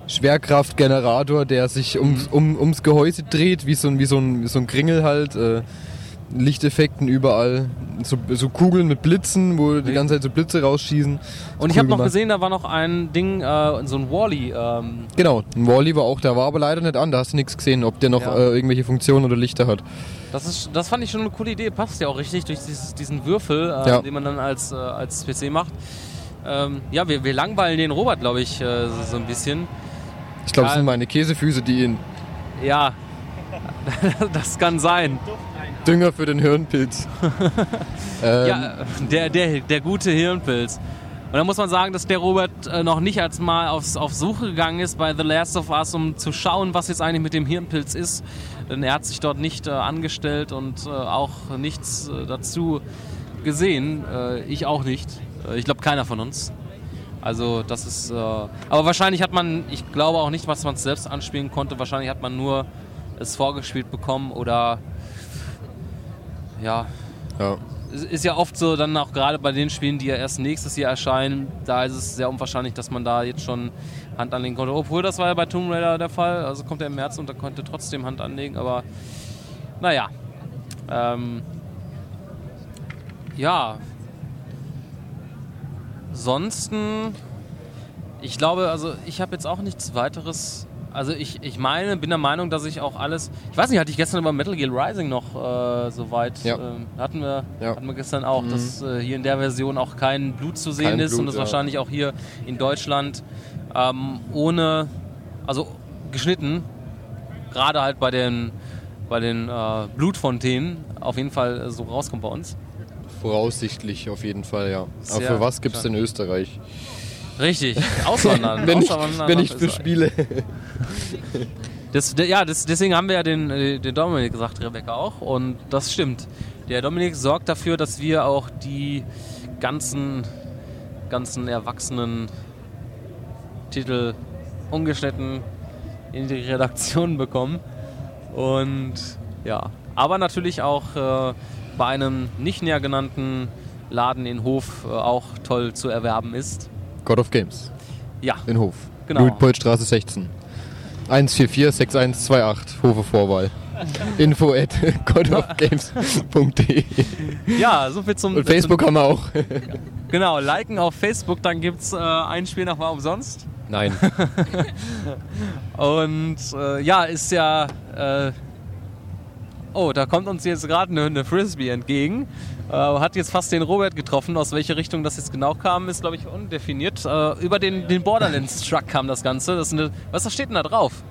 Schwerkraftgenerator, der sich ums, um, ums Gehäuse dreht, wie so ein, wie so ein, wie so ein Kringel halt. Äh, Lichteffekten überall. So, so Kugeln mit Blitzen, wo die ganze Zeit so Blitze rausschießen. Und ich Cool habe noch gesehen, da war noch ein Ding, äh, so ein Wally. Ähm, Genau, ein Wally war auch, der war aber leider nicht an, da hast du nichts gesehen, ob der noch Ja. äh, irgendwelche Funktionen oder Lichter hat. das, ist, das fand ich schon eine coole Idee. Passt ja auch richtig durch dieses, diesen Würfel, äh, Ja. den man dann als, äh, als PC macht. Ähm, ja, wir, wir langweilen den Robert, glaube ich, äh, so, so ein bisschen. Ich glaube, es sind meine Käsefüße, die ihn Ja, das kann sein. Dünger für den Hirnpilz. ähm, Ja, der, der, der gute Hirnpilz. Und da muss man sagen, dass der Robert äh, noch nicht als mal aufs, auf Suche gegangen ist bei The Last of Us, um zu schauen, was jetzt eigentlich mit dem Hirnpilz ist. Denn er hat sich dort nicht äh, angestellt und äh, auch nichts äh, dazu gesehen. Äh, ich auch nicht. Ich glaube, keiner von uns. Also das ist... Aber wahrscheinlich hat man, ich glaube auch nicht, was man selbst anspielen konnte. Wahrscheinlich hat man nur es vorgespielt bekommen oder... Ja, ja. es ist ja oft so, dann auch gerade bei den Spielen, die ja erst nächstes Jahr erscheinen, da ist es sehr unwahrscheinlich, dass man da jetzt schon Hand anlegen konnte. Obwohl, das war ja bei Tomb Raider der Fall. Also kommt er im März und da konnte trotzdem Hand anlegen, aber naja. Ähm, ja. Ansonsten, ich glaube, also ich habe jetzt auch nichts weiteres. Also ich, ich meine, bin der Meinung, dass ich auch alles. Ich weiß nicht, hatte ich gestern über Metal Gear Rising noch äh, soweit. Ja. Ähm, hatten wir, Ja. hatten wir gestern auch, dass äh, hier in der Version auch kein Blut zu sehen Kein ist Blut, und das ja. wahrscheinlich auch hier in Deutschland ähm, ohne, also geschnitten, gerade halt bei den, bei den äh, Blutfontänen auf jeden Fall äh, so rauskommt bei uns. Voraussichtlich auf jeden Fall, ja. Aber für was gibt es in Österreich? Richtig, auswandern. wenn ich, auswandern wenn ich für Österreich. Spiele. Das, ja, das, deswegen haben wir ja den, äh, den Dominik gesagt, Rebecca auch. Und das stimmt. Der Dominik sorgt dafür, dass wir auch die ganzen, ganzen erwachsenen Titel ungeschnitten in die Redaktion bekommen. Und ja, aber natürlich auch äh, bei einem nicht näher genannten Laden in Hof äh, auch toll zu erwerben ist. God of Games Ja, in Hof. Genau. Luitpoldstraße 16. 144 6128 Hofe Vorwahl. Info at godofgames.de ja, so viel zum Und Facebook haben wir auch. Genau, liken auf Facebook, dann gibt es äh, ein Spiel nochmal umsonst. Nein. Und äh, ja, ist ja. Äh, oh, da kommt uns jetzt gerade eine, eine Frisbee entgegen. Äh, hat jetzt fast den Robert getroffen. Aus welche Richtung das jetzt genau kam, ist, glaube ich, undefiniert. Äh, über den, den Borderlands-Truck kam das Ganze. Das ist eine, was steht denn da drauf?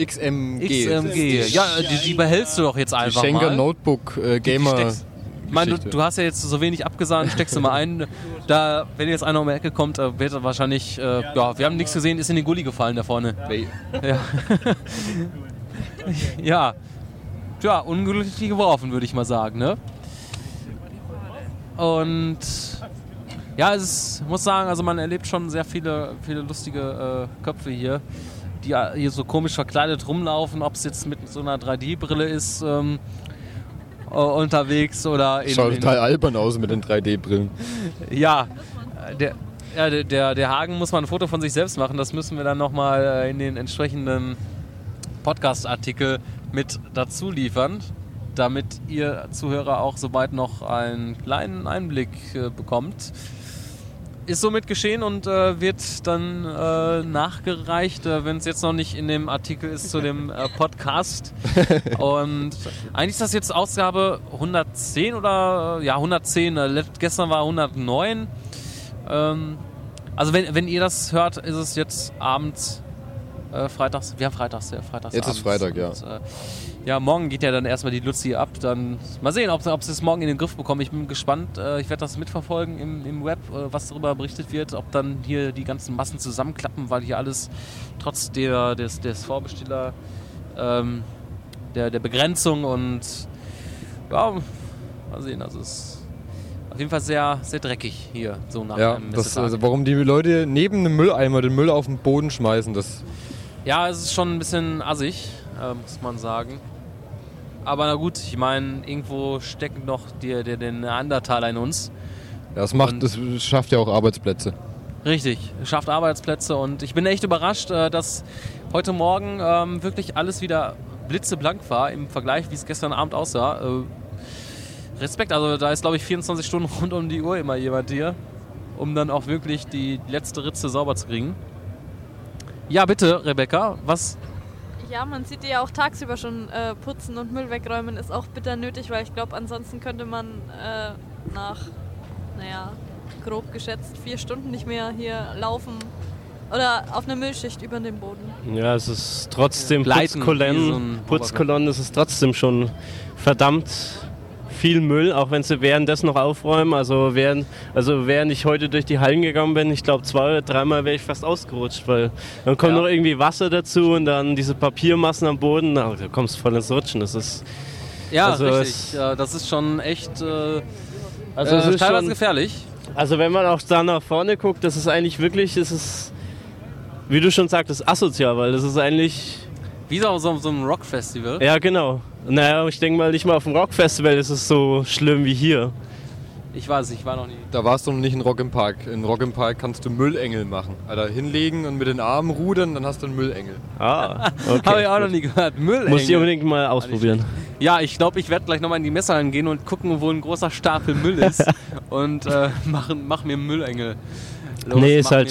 XMG. XMG. Ja, äh, die, die behältst du doch jetzt Die einfach Schenker mal. Notebook äh, Gamer. steckst- Ich meine, du, du hast ja jetzt so wenig abgesahnt, steckst du mal ein. Da, wenn jetzt einer um die Ecke kommt, wird er wahrscheinlich, äh, ja, wir haben nichts gesehen, ist in den Gully gefallen da vorne. Ja. ja. Ja, unglücklich geworfen, würde ich mal sagen, ne? Und ja, es ist, muss sagen, also man erlebt schon sehr viele, viele lustige äh, Köpfe hier, die äh, hier so komisch verkleidet rumlaufen, ob es jetzt mit so einer 3D-Brille ist ähm, äh, unterwegs oder in, Schaut total albern aus mit den 3D-Brillen. ja, äh, der, ja, der- der, der Hagen muss mal ein Foto von sich selbst machen. Das müssen wir dann nochmal äh, in den entsprechenden Podcast-Artikel mit dazu liefern, damit ihr Zuhörer auch sobald noch einen kleinen Einblick äh, bekommt. Ist somit geschehen und äh, wird dann äh, nachgereicht, äh, wenn es jetzt noch nicht in dem Artikel ist zu dem äh, Podcast. und eigentlich ist das jetzt Ausgabe 110 oder äh, ja 110. Äh, let- gestern war 109. Ähm, also wenn, wenn ihr das hört, ist es jetzt abends, freitags, wir haben freitags, ja, freitags Jetzt ist abends. Freitag, ja. Und, ja, morgen geht ja dann erstmal die Luzi ab. Dann mal sehen, ob, ob sie es morgen in den Griff bekommen. Ich bin gespannt. Äh, ich werde das mitverfolgen im, im Web, äh, was darüber berichtet wird. Ob dann hier die ganzen Massen zusammenklappen, weil hier alles trotz der, des, des Vorbesteller, ähm, der, der Begrenzung und ja, mal sehen. Also es ist auf jeden Fall sehr, sehr dreckig hier, so nach Ja, einem das, also warum die Leute neben einem Mülleimer den Müll auf den Boden schmeißen, das Ja, es ist schon ein bisschen assig, äh, muss man sagen. Aber na gut, ich meine, irgendwo steckt noch der, der, der Neandertaler in uns. Das macht, Und- das schafft ja auch Arbeitsplätze. Richtig, schafft Arbeitsplätze und ich bin echt überrascht, äh, dass heute Morgen ähm, wirklich alles wieder blitzeblank war im Vergleich, wie es gestern Abend aussah. Äh, Respekt, also da ist glaube ich 24 Stunden rund um die Uhr immer jemand hier, um dann auch wirklich die letzte Ritze sauber zu kriegen. Ja, bitte, Rebecca, was Ja, man sieht die ja auch tagsüber schon äh, putzen und Müll wegräumen ist auch bitter nötig, weil ich glaube, ansonsten könnte man äh, nach, naja, grob geschätzt vier Stunden nicht mehr hier laufen oder auf einer Müllschicht über dem Boden. Ja, es ist trotzdem Gleiten, wie so Putzkolonnen, ein Putzkolonnen ist es trotzdem schon verdammt viel Müll, auch wenn sie währenddessen noch aufräumen. Also während, also während ich heute durch die Hallen gegangen bin, ich glaube zwei oder dreimal wäre ich fast ausgerutscht, weil dann kommt Ja. noch irgendwie Wasser dazu und dann diese Papiermassen am Boden, na, da kommst du voll ins Rutschen. Das ist, Ja, Also richtig. es- Ja, das ist schon echt äh, also äh, es ist teilweise schon, gefährlich. also wenn man auch da nach vorne guckt, das ist eigentlich wirklich, das ist, wie du schon sagtest, asozial, weil das ist eigentlich Wie so, so, so ein Rockfestival. Ja, genau. Naja, ich denke mal, nicht mal auf dem Rockfestival ist es so schlimm wie hier. Ich weiß, ich war noch nie. Da warst du noch nicht in Rock im Park. In Rock im Park kannst du Müllengel machen. Also hinlegen und mit den Armen rudern, dann hast du einen Müllengel. Ah, okay. Habe ich auch noch nie gehört. Müll. Muss ich unbedingt mal ausprobieren. Ja, ich glaube, ich werde gleich nochmal in die Messerhallen gehen und gucken, wo ein großer Stapel Müll ist. und äh, machen, mach mir einen Müllengel. Los, Nee, ist halt.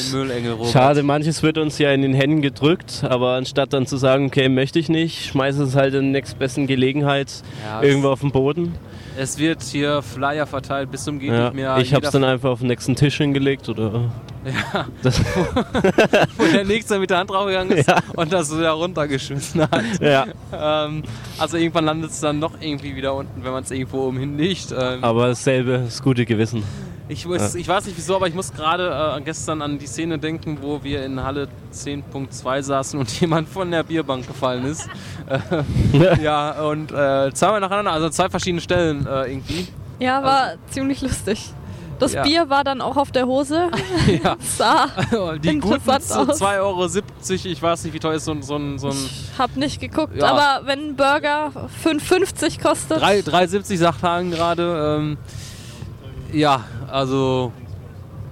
Schade, manches wird uns ja in den Händen gedrückt, aber anstatt dann zu sagen, okay, möchte ich nicht, schmeiße es halt in der nächstbesten Gelegenheit Ja, irgendwo auf den Boden. Es wird hier Flyer verteilt bis zum geht Ja, nicht mehr. ich es dann einfach auf den nächsten Tisch hingelegt oder. Ja. Wo der Nächste mit der Hand draufgegangen ist Ja. und das wieder runtergeschmissen hat. ja, ähm, also irgendwann landet es dann noch irgendwie wieder unten, wenn man es irgendwo oben hinlegt. Ähm, aber dasselbe, das gute Gewissen. Ich, muss, ich weiß nicht wieso, aber ich muss gerade äh, gestern an die Szene denken, wo wir in Halle 10.2 saßen und jemand von der Bierbank gefallen ist. Äh, ja, und äh, zweimal nacheinander, also zwei verschiedene Stellen äh, irgendwie. Ja, war ziemlich lustig. Das Ja. Bier war dann auch auf der Hose. Ja. Sah. Die guten aus. 2,70 Euro, ich weiß nicht, wie teuer ist so, ein- so ein, so ein Ich hab nicht geguckt, Ja. aber wenn ein Burger 5,50 kostet. 3 3,70 sagt Hagen gerade. Ähm, ja, also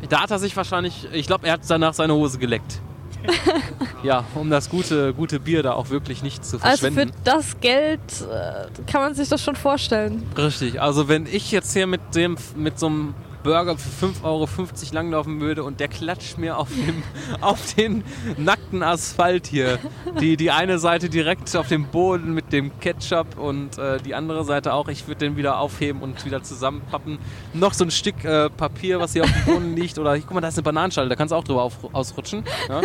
da hat er sich wahrscheinlich, ich glaube, er hat danach seine Hose geleckt. ja, um das gute, gute Bier da auch wirklich nicht zu also für verschwenden. das Geld äh, kann man sich das schon vorstellen. Richtig, also wenn ich jetzt hier mit dem mit so einem Burger für 5,50 Euro langlaufen würde und der klatscht mir auf, dem, auf den nackten Asphalt hier. Die, die eine Seite direkt auf dem Boden mit dem Ketchup und äh, die andere Seite auch. Ich würde den wieder aufheben und wieder zusammenpappen. Noch so ein Stück äh, Papier, was hier auf dem Boden liegt. Oder guck mal, da ist eine Bananenschale, da kannst du auch drüber auf, ausrutschen. Ja?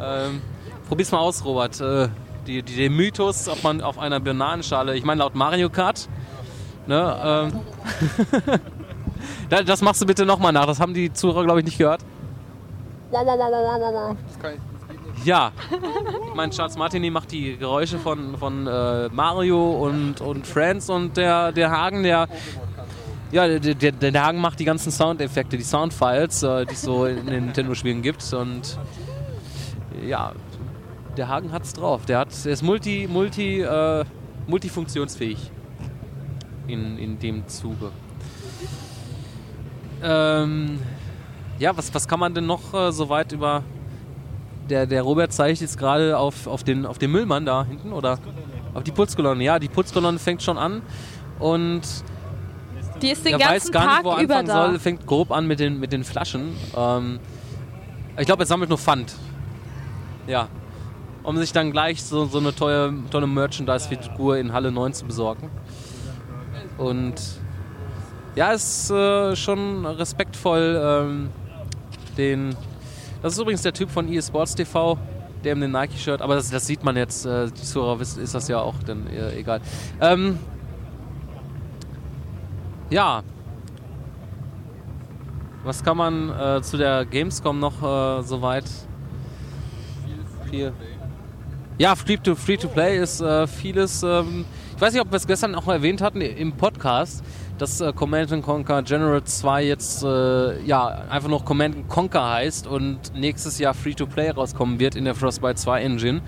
ähm, probier's mal aus, Robert. Äh, die, die, den Mythos, ob man auf einer Bananenschale, ich meine laut Mario Kart, Ne, ähm, das machst du bitte nochmal nach. Das haben die Zuhörer, glaube ich, nicht gehört. Ja, mein Charles Martini macht die Geräusche von, von äh, Mario und, und Friends und der, der Hagen, der. Ja, der, der, der Hagen macht die ganzen Soundeffekte, die Soundfiles, äh, die es so in den Nintendo-Spielen gibt. Und ja, der Hagen hat's drauf. Der, hat, der ist multi, multi, äh, multifunktionsfähig in, in dem Zuge. Ähm, ja, was, was kann man denn noch äh, soweit über. Der, der Robert zeigt jetzt gerade auf, auf, den, auf den Müllmann da hinten oder auf die Putzkolonne. Ja, die Putzkolonne fängt schon an und Die ist den ganzen weiß gar Tag nicht, wo er über anfangen da. soll, fängt grob an mit den, mit den Flaschen. Ähm, ich glaube, er sammelt nur Pfand. Ja. Um sich dann gleich so, so eine tolle, tolle Merchandise-Figur in Halle 9 zu besorgen. Und ja, ist äh, schon respektvoll ähm, den. Das ist übrigens der Typ von eSports TV, der in dem Nike-Shirt, aber das, das sieht man jetzt, äh, die Zuhörer wissen, ist das ja auch, dann äh, egal. Ähm, ja. Was kann man äh, zu der Gamescom noch äh, soweit? Ja, Free to, Free to Play ist äh, vieles. Ähm, ich weiß nicht, ob wir es gestern auch erwähnt hatten im Podcast, dass äh, Command Conquer General 2 jetzt äh, ja einfach noch Command Conquer heißt und nächstes Jahr Free to Play rauskommen wird in der Frostbite 2 Engine.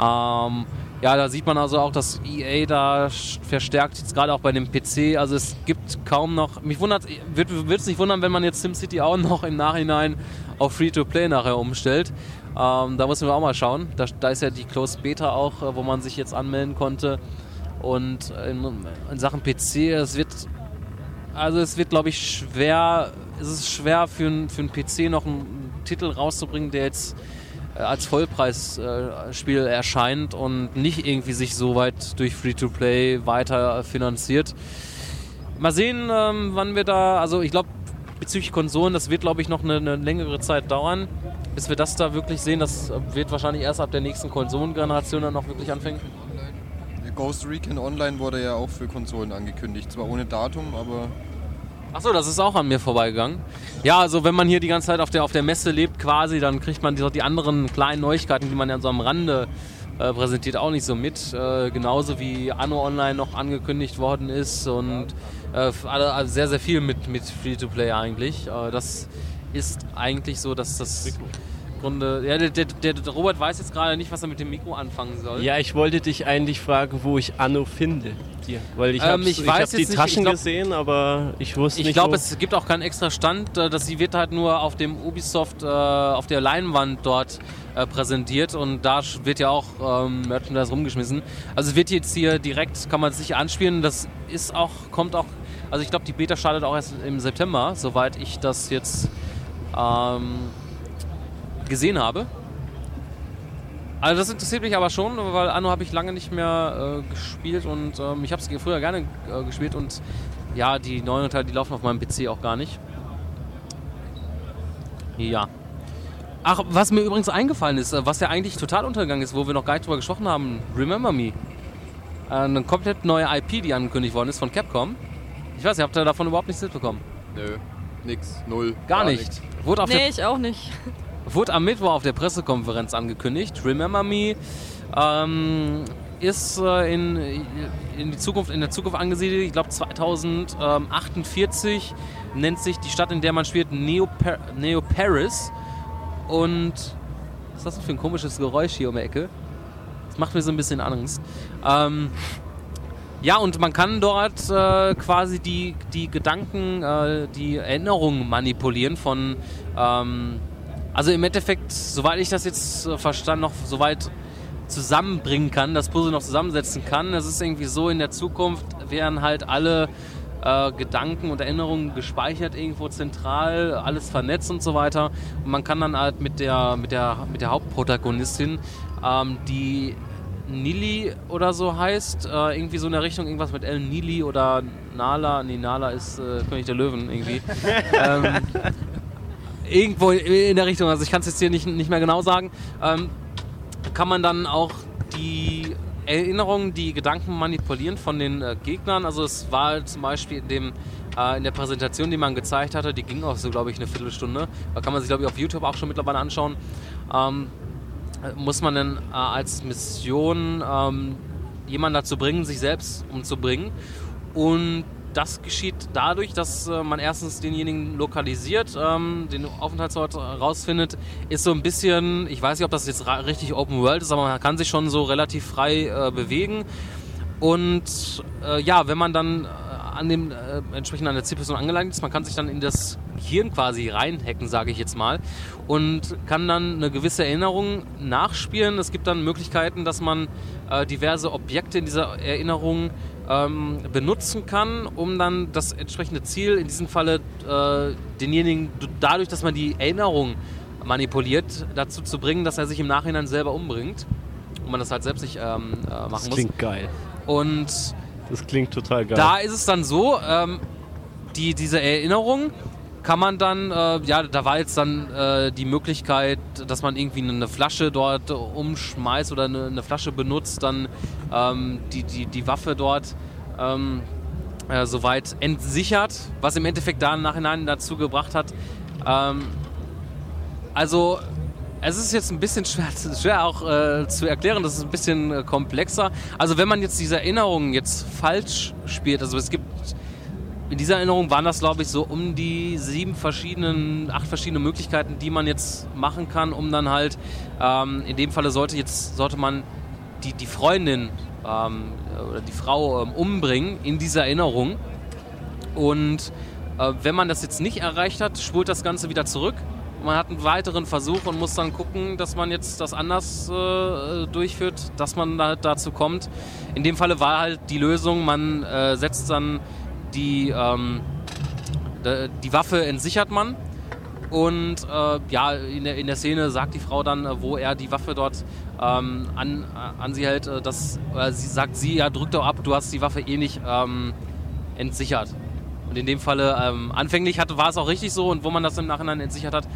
Ähm, ja, da sieht man also auch, dass EA da verstärkt jetzt gerade auch bei dem PC. Also es gibt kaum noch. Mich wundert, würde es nicht wundern, wenn man jetzt SimCity auch noch im Nachhinein auf Free-to-Play nachher umstellt. Ähm, da müssen wir auch mal schauen. Da, da ist ja die Closed Beta auch, äh, wo man sich jetzt anmelden konnte. Und in, in Sachen PC, es wird also es wird, glaube ich, schwer, es ist schwer für, einen- für PC noch einen Titel rauszubringen, der jetzt äh, als Vollpreisspiel äh, erscheint und nicht irgendwie sich so weit durch Free-to-Play weiter finanziert. Mal sehen, ähm, wann wir da, also ich glaube, bezüglich Konsolen, das wird, glaube ich, noch eine, eine längere Zeit dauern, bis wir das da wirklich sehen. Das äh, wird wahrscheinlich erst ab der nächsten Konsolengeneration dann noch wirklich anfangen. Ghost Recon Online wurde ja auch für Konsolen angekündigt. Zwar ohne Datum, aber Achso, das ist auch an mir vorbeigegangen. Ja, also wenn man hier die ganze Zeit auf der, auf der Messe lebt quasi, dann kriegt man die, die anderen kleinen Neuigkeiten, die man ja so am Rande äh, präsentiert, auch nicht so mit. Äh, genauso wie Anno Online noch angekündigt worden ist und äh, also sehr, sehr viel mit, mit Free-to-Play eigentlich. Äh, das ist eigentlich so, dass das im Grunde... Ja, der, der, der Robert weiß jetzt gerade nicht, was er mit dem Mikro anfangen soll. Ja, ich wollte dich eigentlich fragen, wo ich Anno finde. Dir. Weil ich Ähm, habe ich ich weiß hab die nicht, Taschen ich glaub- gesehen, aber ich wusste Ich nicht, glaube, wo. es gibt auch keinen extra Stand. äh, Das sie wird halt nur auf dem Ubisoft, äh, auf der Leinwand dort äh, präsentiert und da wird ja auch ähm, Merchandise rumgeschmissen. Also es wird jetzt hier direkt, kann man sich anspielen. Das ist auch, kommt auch, also ich glaube, die Beta startet auch erst im September, soweit ich das jetzt ähm, gesehen habe. Also das interessiert mich aber schon, weil Anno habe ich lange nicht mehr äh, gespielt und ähm, ich habe es früher gerne äh, gespielt und ja, die neuen Teile, die laufen auf meinem PC auch gar nicht. Ja. Ach, was mir übrigens eingefallen ist, äh, was ja eigentlich total untergegangen ist, wo wir noch gar nicht drüber gesprochen haben, Remember Me. Eine komplett neue IP, die angekündigt worden ist von Capcom. Ich weiß nicht, habt ihr davon überhaupt nichts mitbekommen? nö. nix, null. Gar nicht. Wurde, auf Nee, ich auch nicht. Wurde am Mittwoch auf der Pressekonferenz angekündigt. Remember Me ähm, ist äh, in, in, die Zukunft, in der Zukunft angesiedelt. Ich glaube 2048 nennt sich die Stadt, in der man spielt, Neo, Neo Paris. Und was ist das denn für ein komisches Geräusch hier um die Ecke? Das macht mir so ein bisschen Angst. Ähm, ja, und man kann dort äh, quasi die, die Gedanken, äh, die Erinnerungen manipulieren von, ähm, also im Endeffekt, soweit ich das jetzt äh, verstanden, noch soweit zusammenbringen kann, das Puzzle noch zusammensetzen kann. Es ist irgendwie so, in der Zukunft werden halt alle äh, Gedanken und Erinnerungen gespeichert irgendwo zentral, alles vernetzt und so weiter. Und man kann dann halt mit der, mit der, mit der Hauptprotagonistin, ähm, die Nili oder so heißt, äh, irgendwie so in der Richtung, irgendwas mit El Nili oder Nala, nee, Nala ist äh, König der Löwen irgendwie. ähm, irgendwo in der Richtung, also ich kann es jetzt hier nicht, nicht mehr genau sagen, ähm, kann man dann auch die Erinnerungen, die Gedanken manipulieren von den äh, Gegnern. Also es war zum Beispiel in, dem, äh, in der Präsentation, die man gezeigt hatte, die ging auch so, glaube ich, eine Viertelstunde. Da kann man sich, glaube ich, auf YouTube auch schon mittlerweile anschauen. Ähm, muss man dann äh, als Mission ähm, jemanden dazu bringen, sich selbst umzubringen. Und das geschieht dadurch, dass äh, man erstens denjenigen lokalisiert, ähm, den Aufenthaltsort rausfindet, ist so ein bisschen, ich weiß nicht, ob das jetzt richtig Open World ist, aber man kann sich schon so relativ frei äh, bewegen. Und äh, ja, wenn man dann äh, an dem äh, entsprechend an der Zielperson angelangt ist, man kann sich dann in das Gehirn quasi reinhacken, sage ich jetzt mal, und kann dann eine gewisse Erinnerung nachspielen. Es gibt dann Möglichkeiten, dass man äh, diverse Objekte in dieser Erinnerung ähm, benutzen kann, um dann das entsprechende Ziel, in diesem Falle äh, denjenigen, dadurch, dass man die Erinnerung manipuliert, dazu zu bringen, dass er sich im Nachhinein selber umbringt und man das halt selbst nicht ähm, äh, machen Das muss. klingt geil. Und Das klingt total geil. da ist es dann so, ähm, die, diese Erinnerung kann man dann, äh, ja, da war jetzt dann äh, die Möglichkeit, dass man irgendwie eine Flasche dort umschmeißt oder eine, eine Flasche benutzt, dann ähm, die, die, die Waffe dort ähm, äh, soweit entsichert, was im Endeffekt da im Nachhinein dazu gebracht hat. Ähm, also es ist jetzt ein bisschen schwer, schwer auch äh, zu erklären, das ist ein bisschen äh, komplexer. Also wenn man jetzt diese Erinnerungen jetzt falsch spielt, also es gibt in dieser Erinnerung waren das glaube ich so um die sieben verschiedenen, acht verschiedene Möglichkeiten, die man jetzt machen kann, um dann halt, ähm, in dem Falle sollte jetzt, sollte man die, die Freundin ähm, oder die Frau ähm, umbringen in dieser Erinnerung. Und äh, wenn man das jetzt nicht erreicht hat, spult das Ganze wieder zurück. Man hat einen weiteren Versuch und muss dann gucken, dass man jetzt das anders äh, durchführt, dass man da, dazu kommt. In dem Falle war halt die Lösung, man äh, setzt dann die, ähm, die Waffe entsichert man und äh, ja, in der, in der Szene sagt die Frau dann, äh, wo er die Waffe dort ähm, an, an sie hält, äh, dass, oder sie sagt sie, ja, drück doch ab, du hast die Waffe eh nicht ähm, entsichert. Und in dem Falle, ähm, anfänglich hatte, war es auch richtig so und wo man das im Nachhinein entsichert hat,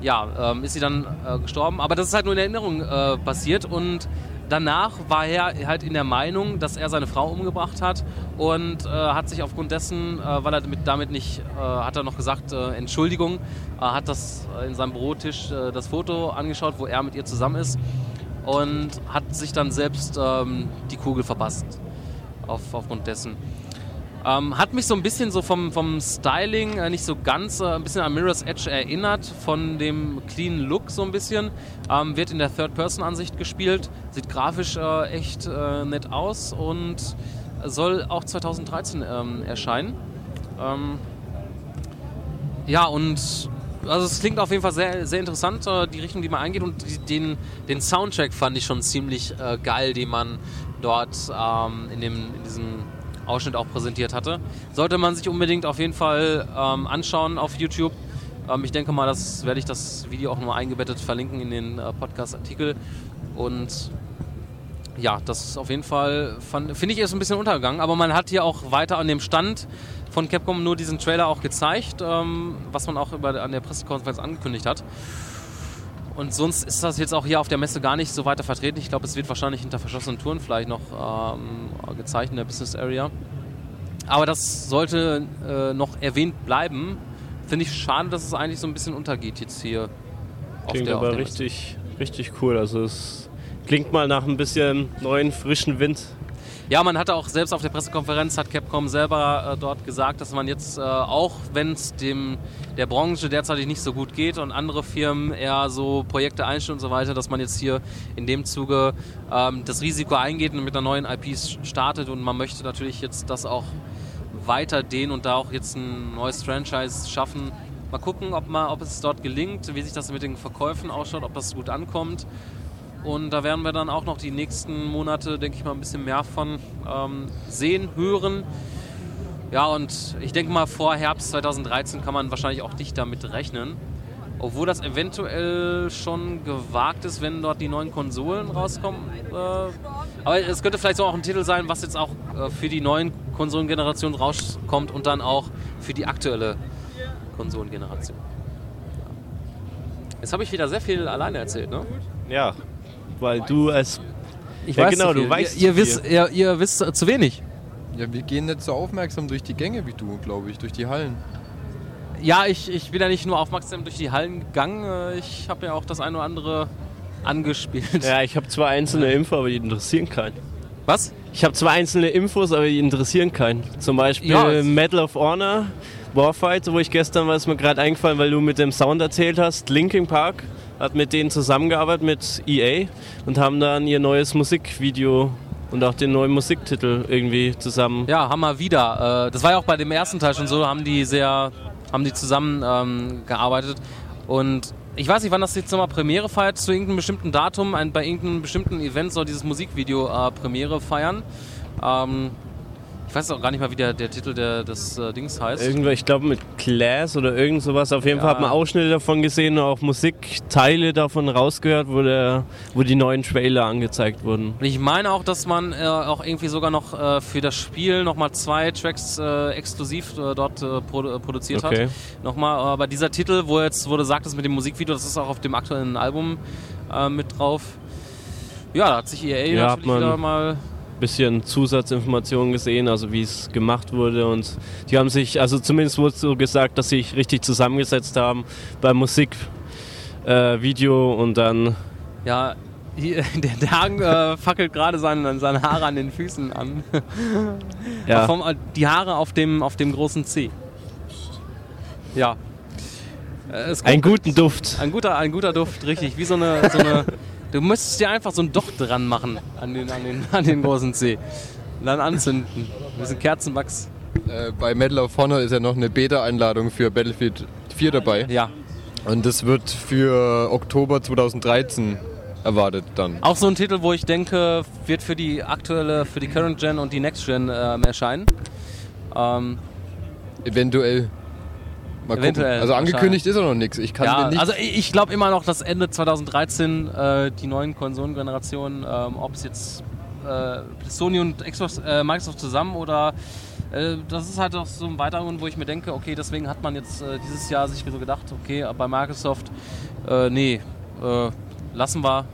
ja, ähm, ist sie dann äh, gestorben. Aber das ist halt nur in Erinnerung äh, passiert und danach war er halt in der Meinung, dass er seine Frau umgebracht hat und äh, hat sich aufgrund dessen, äh, weil er damit, damit nicht, äh, hat er noch gesagt, äh, Entschuldigung, äh, hat das in seinem Bürotisch äh, das Foto angeschaut, wo er mit ihr zusammen ist und hat sich dann selbst ähm, die Kugel verpasst auf, aufgrund dessen. Ähm, hat mich so ein bisschen so vom, vom Styling äh, nicht so ganz, äh, ein bisschen an Mirror's Edge erinnert, von dem clean Look so ein bisschen. Ähm, wird in der Third-Person-Ansicht gespielt, sieht grafisch äh, echt äh, nett aus und soll auch 2013 ähm, erscheinen. Ähm, ja, und also es klingt auf jeden Fall sehr, sehr interessant, äh, die Richtung, die man eingeht. Und die, den, den Soundtrack fand ich schon ziemlich äh, geil, den man dort ähm, in, dem, in diesem Ausschnitt auch präsentiert hatte. Sollte man sich unbedingt auf jeden Fall ähm, anschauen auf YouTube. Ähm, ich denke mal, das werde ich das Video auch nur eingebettet verlinken in den äh, Podcast-Artikel. Und ja, das ist auf jeden Fall, finde ich, ist ein bisschen untergegangen. Aber man hat hier auch weiter an dem Stand von Capcom nur diesen Trailer auch gezeigt, ähm, was man auch über, an der Pressekonferenz angekündigt hat. Und sonst ist das jetzt auch hier auf der Messe gar nicht so weiter vertreten. Ich glaube, es wird wahrscheinlich hinter verschlossenen Touren vielleicht noch ähm, gezeigt in der Business Area. Aber das sollte äh, noch erwähnt bleiben, finde ich schade, dass es eigentlich so ein bisschen untergeht jetzt hier. auf Klingt der- aber richtig, richtig cool. Also es klingt mal nach ein bisschen neuen, frischen Wind. Ja, man hatte auch selbst auf der Pressekonferenz, hat Capcom selber äh, dort gesagt, dass man jetzt äh, auch, wenn es der Branche derzeit nicht so gut geht und andere Firmen eher so Projekte einstellen und so weiter, dass man jetzt hier in dem Zuge ähm, das Risiko eingeht und mit einer neuen IP startet und man möchte natürlich jetzt das auch weiter dehnen und da auch jetzt ein neues Franchise schaffen. Mal gucken, ob, mal, ob es dort gelingt, wie sich das mit den Verkäufen ausschaut, ob das gut ankommt. Und da werden wir dann auch noch die nächsten Monate, denke ich mal, ein bisschen mehr von ähm, sehen, hören. Ja, und ich denke mal, vor Herbst 2013 kann man wahrscheinlich auch nicht damit rechnen. Obwohl das eventuell schon gewagt ist, wenn dort die neuen Konsolen rauskommen. Äh, aber es könnte vielleicht so auch ein Titel sein, was jetzt auch äh, für die neuen Konsolengenerationen rauskommt und dann auch für die aktuelle Konsolengeneration. Jetzt habe ich wieder sehr viel alleine erzählt, ne? Ja, weil du als Ich Ja, weiß genau, du weißt ihr, ihr, zu wisst, ihr, ihr wisst äh, zu wenig. Ja, wir gehen nicht so aufmerksam durch die Gänge wie du, glaube ich, durch die Hallen. Ja, ich, ich bin ja nicht nur aufmerksam durch die Hallen gegangen, äh, ich habe ja auch das eine oder andere angespielt. Ja, ich habe zwei einzelne Infos, aber die interessieren keinen. Was? Ich habe zwei einzelne Infos, aber die interessieren keinen. Zum Beispiel Ja, Medal of Honor, Warfight, wo ich gestern, was mir gerade eingefallen, weil du mit dem Sound erzählt hast, Linkin Park hat mit denen zusammengearbeitet, mit EA und haben dann ihr neues Musikvideo und auch den neuen Musiktitel irgendwie zusammen. Ja, haben wir wieder. Äh, das war ja auch bei dem ersten Teil schon so, haben die sehr, haben die zusammen ähm, gearbeitet. Und ich weiß nicht, wann das jetzt nochmal Premiere feiert, zu irgendeinem bestimmten Datum, bei irgendeinem bestimmten Event soll dieses Musikvideo äh, Premiere feiern. Ähm, weiß auch gar nicht mal, wie der, der Titel der, des äh, Dings heißt. Irgendwo, ich glaube mit Class oder irgend sowas. Auf jeden Ja. Fall hat man Ausschnitte davon gesehen und auch Musikteile davon rausgehört, wo, der, wo die neuen Trailer angezeigt wurden. Und ich meine auch, dass man äh, auch irgendwie sogar noch äh, für das Spiel nochmal zwei Tracks äh, exklusiv äh, dort äh, produ produziert Okay. hat. Nochmal, aber dieser Titel, wo jetzt, wo du sagtest mit dem Musikvideo, das ist auch auf dem aktuellen Album mit drauf. Ja, da hat sich EA Ja, natürlich wieder mal. Bisschen Zusatzinformationen gesehen, also wie es gemacht wurde und die haben sich, also zumindest wurde so gesagt, dass sie sich richtig zusammengesetzt haben beim Musikvideo äh, und dann Ja, hier, der Dagen äh, fackelt gerade seine, seine Haare an den Füßen an. ja, Vom, die Haare auf dem, auf dem großen C. Ja. Äh, es einen guten Duft. Ein guter, ein guter Duft, richtig. Wie so eine, so eine. Du müsstest dir einfach so ein Docht dran machen an den, an den, an den großen C. Und dann anzünden. Ein bisschen Kerzenwachs. Äh, bei Medal of Honor ist ja noch eine Beta-Einladung für Battlefield 4 dabei. Ja. Und das wird für Oktober 2013 erwartet dann. Auch so ein Titel, wo ich denke, wird für die aktuelle, für die Current Gen und die Next Gen ähm, erscheinen. Ähm, Eventuell. Mal Eventuell, gucken. Also angekündigt ist er noch nichts. Ich kann ja, nicht. also ich, glaube immer noch, dass Ende 2013 äh, die neuen Konsolengenerationen, ähm, ob es jetzt äh, Sony und Xbox, äh, Microsoft zusammen oder äh, das ist halt auch so ein weiterer Grund, wo ich mir denke, okay, deswegen hat man jetzt äh, dieses Jahr sich so gedacht, okay, bei Microsoft, äh, nee, lassen wir,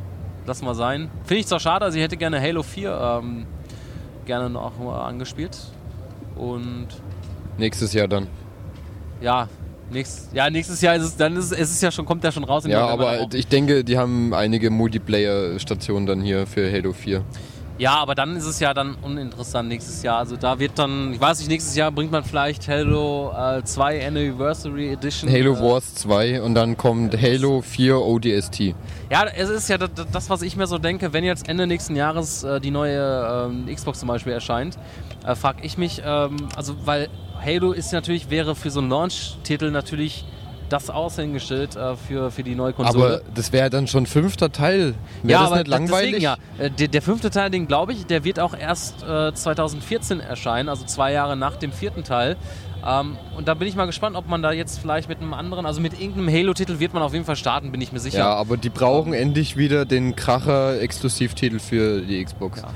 lassen wir sein. Finde ich zwar schade, also ich hätte gerne Halo 4 ähm, gerne noch mal angespielt und Nächstes Jahr dann. ja, nächstes, ja, nächstes Jahr ist es, dann ist es, es ist ja schon, kommt ja schon raus. Ja, aber ich denke, die haben einige Multiplayer-Stationen dann hier für Halo 4. Ja, aber dann ist es ja dann uninteressant nächstes Jahr. Also da wird dann, ich weiß nicht, nächstes Jahr bringt man vielleicht Halo äh, 2 Anniversary Edition. Halo äh, Wars 2 und dann kommt Halo 4 ODST. Ja, es ist ja das, das, was ich mir so denke, wenn jetzt Ende nächsten Jahres äh, die neue ähm, Xbox zum Beispiel erscheint, äh, frage ich mich, ähm, also weil Halo ist natürlich, wäre für so einen Launch-Titel natürlich das Aushängeschild äh, für, für die neue Konsole. Aber das wäre dann schon fünfter Teil. Wäre das nicht d- langweilig? Deswegen, ja. Äh, Der, der fünfte Teil, den glaube ich, der wird auch erst äh, 2014 erscheinen, also zwei Jahre nach dem vierten Teil. Ähm, und da bin ich mal gespannt, ob man da jetzt vielleicht mit einem anderen, also mit irgendeinem Halo-Titel wird man auf jeden Fall starten, bin ich mir sicher. Ja, aber die brauchen endlich wieder den Kracher-Exklusivtitel für die Xbox. Ja.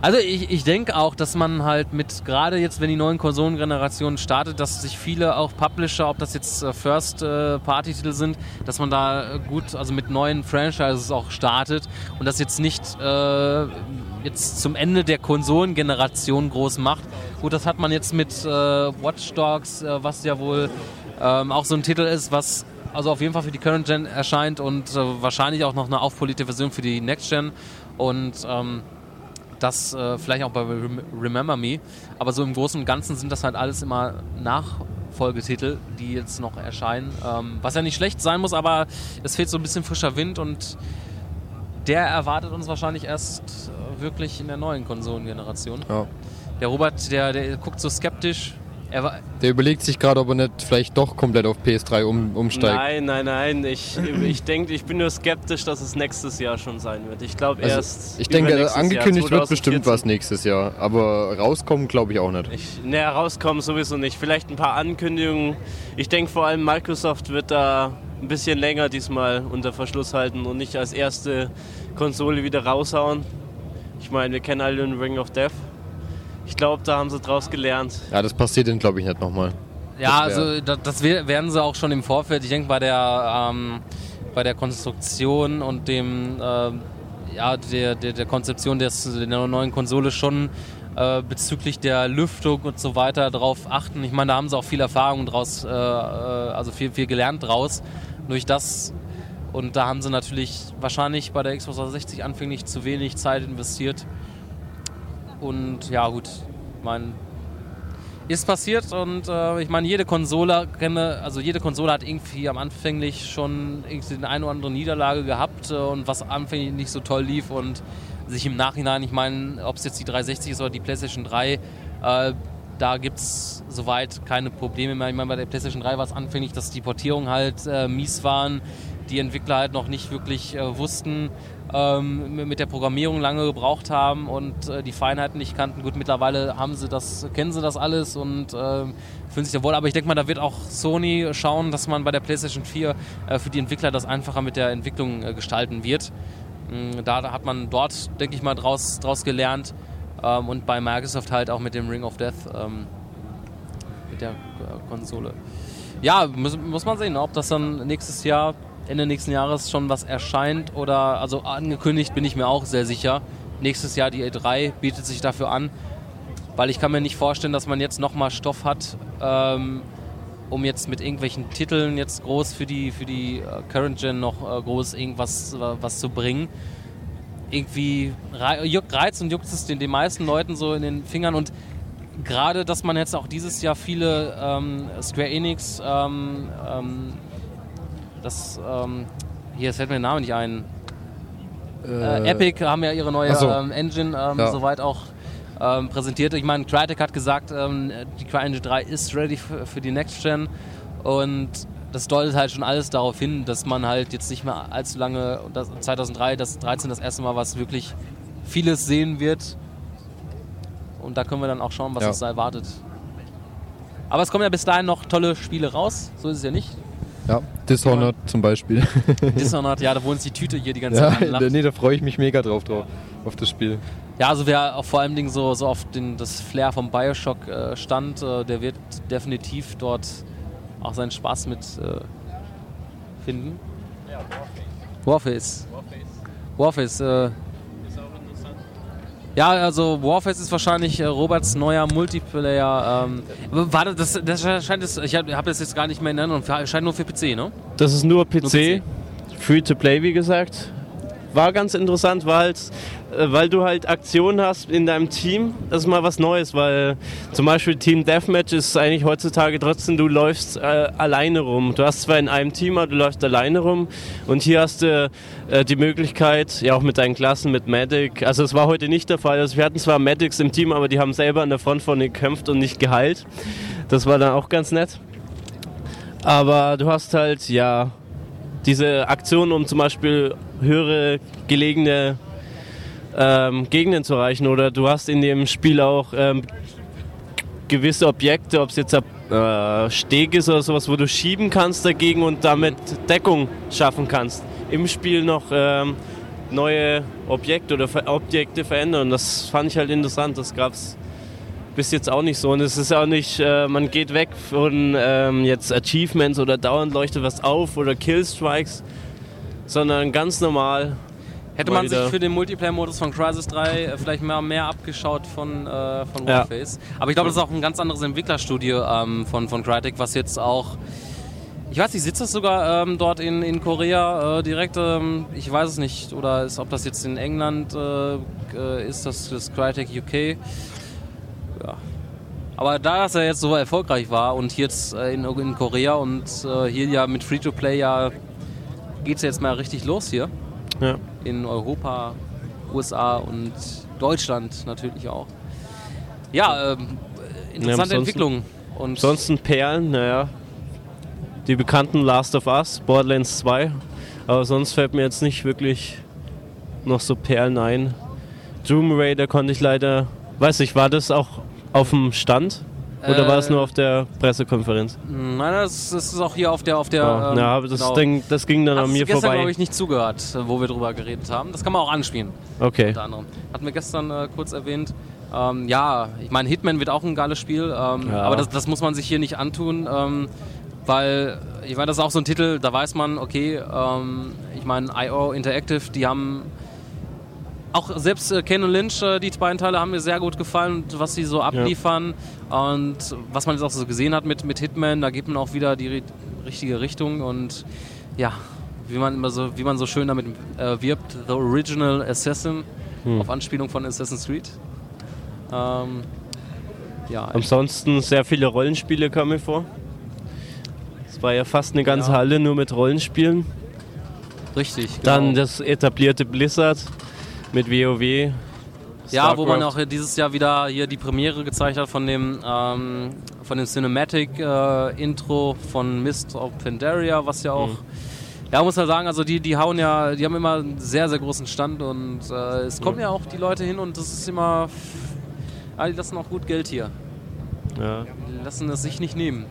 Also ich, ich denke auch, dass man halt mit, gerade jetzt, wenn die neuen Konsolengenerationen startet, dass sich viele auch Publisher, ob das jetzt äh, First-Party-Titel sind, dass man da äh, gut, also mit neuen Franchises auch startet und das jetzt nicht äh, jetzt zum Ende der Konsolengeneration groß macht. Gut, das hat man jetzt mit äh, Watch Dogs, äh, was ja wohl ähm, auch so ein Titel ist, was also auf jeden Fall für die Current Gen erscheint und äh, wahrscheinlich auch noch eine aufpolierte Version für die Next Gen und ähm, das äh, vielleicht auch bei Rem Remember Me. Aber so im Großen und Ganzen sind das halt alles immer Nachfolgetitel, die jetzt noch erscheinen. Ähm, was ja nicht schlecht sein muss, aber es fehlt so ein bisschen frischer Wind und der erwartet uns wahrscheinlich erst äh, wirklich in der neuen Konsolengeneration. Ja. Der Robert, der, der guckt so skeptisch. Er war, Der überlegt sich gerade, ob er nicht vielleicht doch komplett auf PS3 um, umsteigt. Nein, nein, nein. Ich, ich denke, ich bin nur skeptisch, dass es nächstes Jahr schon sein wird. Ich glaube Also, erst. ich denke, angekündigt Jahr, wird bestimmt 2014. was nächstes Jahr, aber rauskommen glaube ich auch nicht. Ich, ne, rauskommen sowieso nicht. Vielleicht ein paar Ankündigungen. Ich denke vor allem Microsoft wird da ein bisschen länger diesmal unter Verschluss halten und nicht als erste Konsole wieder raushauen. Ich meine, wir kennen alle den Ring of Death. Ich glaube, da haben sie draus gelernt. Ja, das passiert dann glaube ich nicht nochmal. Ja, Das also das, das we- werden sie auch schon im Vorfeld. Ich denke bei der ähm, bei der Konstruktion und dem äh, ja der, der, der Konzeption des, der neuen Konsole schon äh, bezüglich der Lüftung und so weiter darauf achten. Ich meine, da haben sie auch viel Erfahrung draus, äh, äh, also viel, viel gelernt draus durch das. Und da haben sie natürlich wahrscheinlich bei der Xbox 360 anfänglich zu wenig Zeit investiert. Und ja, gut, ich ist passiert und äh, ich meine, jede Konsole kenne, also jede Konsole hat irgendwie am Anfänglich schon irgendwie eine eine oder andere Niederlage gehabt äh, und was anfänglich nicht so toll lief und sich im Nachhinein, ich meine, ob es jetzt die 360 ist oder die PlayStation 3, äh, da gibt es soweit keine Probleme mehr. Ich meine, bei der PlayStation 3 war es anfänglich, dass die Portierungen halt äh, mies waren, die Entwickler halt noch nicht wirklich äh, wussten, ähm, mit der Programmierung lange gebraucht haben und äh, die Feinheiten nicht kannten. Gut, mittlerweile haben sie das, kennen sie das alles und ähm, fühlen sich da wohl. Aber ich denke mal, da wird auch Sony schauen, dass man bei der PlayStation 4 äh, für die Entwickler das einfacher mit der Entwicklung äh, gestalten wird. Mm, Da, hat man dort, denke ich mal, draus, draus gelernt. Ähm, und bei Microsoft halt auch mit dem Ring of Death, ähm, mit der äh, Konsole. Ja, muss, muss man sehen, ob das dann nächstes Jahr, Ende nächsten Jahres schon was erscheint oder, also angekündigt bin ich mir auch sehr sicher. Nächstes Jahr die E3 bietet sich dafür an, weil ich kann mir nicht vorstellen, dass man jetzt nochmal Stoff hat, ähm, um jetzt mit irgendwelchen Titeln jetzt groß für die, für die äh, Current Gen noch äh, groß irgendwas äh, was zu bringen. Irgendwie reizt und juckt es den, den meisten Leuten so in den Fingern und gerade, dass man jetzt auch dieses Jahr viele ähm, Square Enix, ähm, ähm, das, ähm, hier, fällt mir der Name nicht ein, äh, Epic haben ja ihre neue so. ähm, Engine ähm, Ja. soweit auch ähm, präsentiert. Ich meine, Crytek hat gesagt, ähm, die CryEngine 3 ist ready für, für die Next Gen und das deutet halt schon alles darauf hin, dass man halt jetzt nicht mehr allzu lange, das 2003, das 13 das erste Mal, was wirklich vieles sehen wird. Und da können wir dann auch schauen, was Ja. uns da erwartet. Aber es kommen ja bis dahin noch tolle Spiele raus, so ist es ja nicht. Ja, Dishonored zum Beispiel. Dishonored, ja, da wo uns die Tüte hier die ganze ja, Zeit anlacht. nee, da freue ich mich mega drauf, drauf, auf das Spiel. Ja, also wer auch vor allem Dingen so, so auf den, das Flair vom Bioshock äh, stand, äh, der wird definitiv dort auch seinen Spaß mit äh, finden. Warface. Warface. Äh, ja, also Warface ist wahrscheinlich äh, Roberts neuer Multiplayer. Ähm, war das, das, scheint es, ich habe hab das jetzt gar nicht mehr in Erinnerung, scheint nur für PC, ne? Das ist nur PC, PC. free to play, wie gesagt. War ganz interessant, war halt, äh, weil du halt Aktionen hast in deinem Team. Das ist mal was Neues, weil zum Beispiel Team Deathmatch ist eigentlich heutzutage trotzdem, du läufst äh, alleine rum. Du hast zwar in einem Team, aber du läufst alleine rum. Und hier hast du äh, die Möglichkeit, ja auch mit deinen Klassen, mit Medic. Also es war heute nicht der Fall. Also wir hatten zwar Medics im Team, aber die haben selber an der Front von gekämpft und nicht geheilt. Das war dann auch ganz nett. Aber du hast halt, ja, diese Aktion, um zum Beispiel höhere gelegene ähm, Gegenden zu erreichen. Oder du hast in dem Spiel auch ähm, gewisse Objekte, ob es jetzt ein äh, Steg ist oder sowas, wo du schieben kannst dagegen und damit Deckung schaffen kannst. Im Spiel noch ähm, neue Objekte oder Ver Objekte verändern. Das fand ich halt interessant. Das gab es bis jetzt auch nicht so. Und es ist auch nicht, äh, man geht weg von ähm, jetzt Achievements oder dauernd leuchtet was auf oder Killstrikes, sondern ganz normal. Hätte man sich für den Multiplayer-Modus von Crysis 3 äh, vielleicht mal mehr abgeschaut von, äh, von Ja. Warface. Aber ich glaube, das ist auch ein ganz anderes Entwicklerstudio ähm, von, von Crytek, was jetzt auch Ich weiß nicht, sitzt das sogar ähm, dort in, in Korea äh, direkt? Ähm, ich weiß es nicht. Oder ist, ob das jetzt in England äh, äh, ist, das, das Crytek UK. Ja. Aber da es ja jetzt so erfolgreich war und jetzt äh, in, in Korea und äh, hier ja mit Free-to-Play ja geht es jetzt mal richtig los hier. Ja. In Europa, USA und Deutschland natürlich auch. Ja, ähm, interessante ansonsten- Entwicklung. Und Ansonsten Perlen, naja. Die bekannten Last of Us, Borderlands 2. Aber sonst fällt mir jetzt nicht wirklich noch so Perlen ein. Doom Raider konnte ich leider. Weiß ich, war das auch auf dem Stand? Oder war es Äh, nur auf der Pressekonferenz? Nein, das, das ist auch hier auf der. Auf der Ja, ähm, ja, aber das, genau. Ding, das ging dann Hast an mir gestern, vorbei. glaube ich, nicht zugehört, äh, wo wir drüber geredet haben. Das kann man auch anspielen, Okay. unter anderem. Hatten wir gestern äh, kurz erwähnt. Ähm, ja, ich meine, Hitman wird auch ein geiles Spiel, ähm, Ja. aber das, das muss man sich hier nicht antun, ähm, weil ich meine, das ist auch so ein Titel, da weiß man, okay, ähm, ich meine, IO Interactive, die haben auch selbst äh, Ken und Lynch, äh, die beiden Teile haben mir sehr gut gefallen, was sie so abliefern und was man jetzt auch so gesehen hat mit, mit Hitman, da geht man auch wieder die ri- richtige Richtung und ja, wie man immer so, wie man so schön damit äh, wirbt, The Original Assassin, auf Anspielung von Assassin's Creed. Ähm, ja, Ansonsten sehr viele Rollenspiele kamen mir vor. Es war ja fast eine ganze Ja. Halle nur mit Rollenspielen. richtig. Genau. Dann das etablierte Blizzard mit WoW. Ja, wo man auch dieses Jahr wieder hier die Premiere gezeigt hat von dem, ähm, von dem Cinematic äh, Intro von Mist of Pandaria, was ja auch, ja, muss man sagen, also die, die hauen ja, die haben immer einen sehr, sehr großen Stand und äh, es kommen ja. auch die Leute hin und das ist immer, ja, die lassen auch gut Geld hier. Ja. Die lassen es sich nicht nehmen.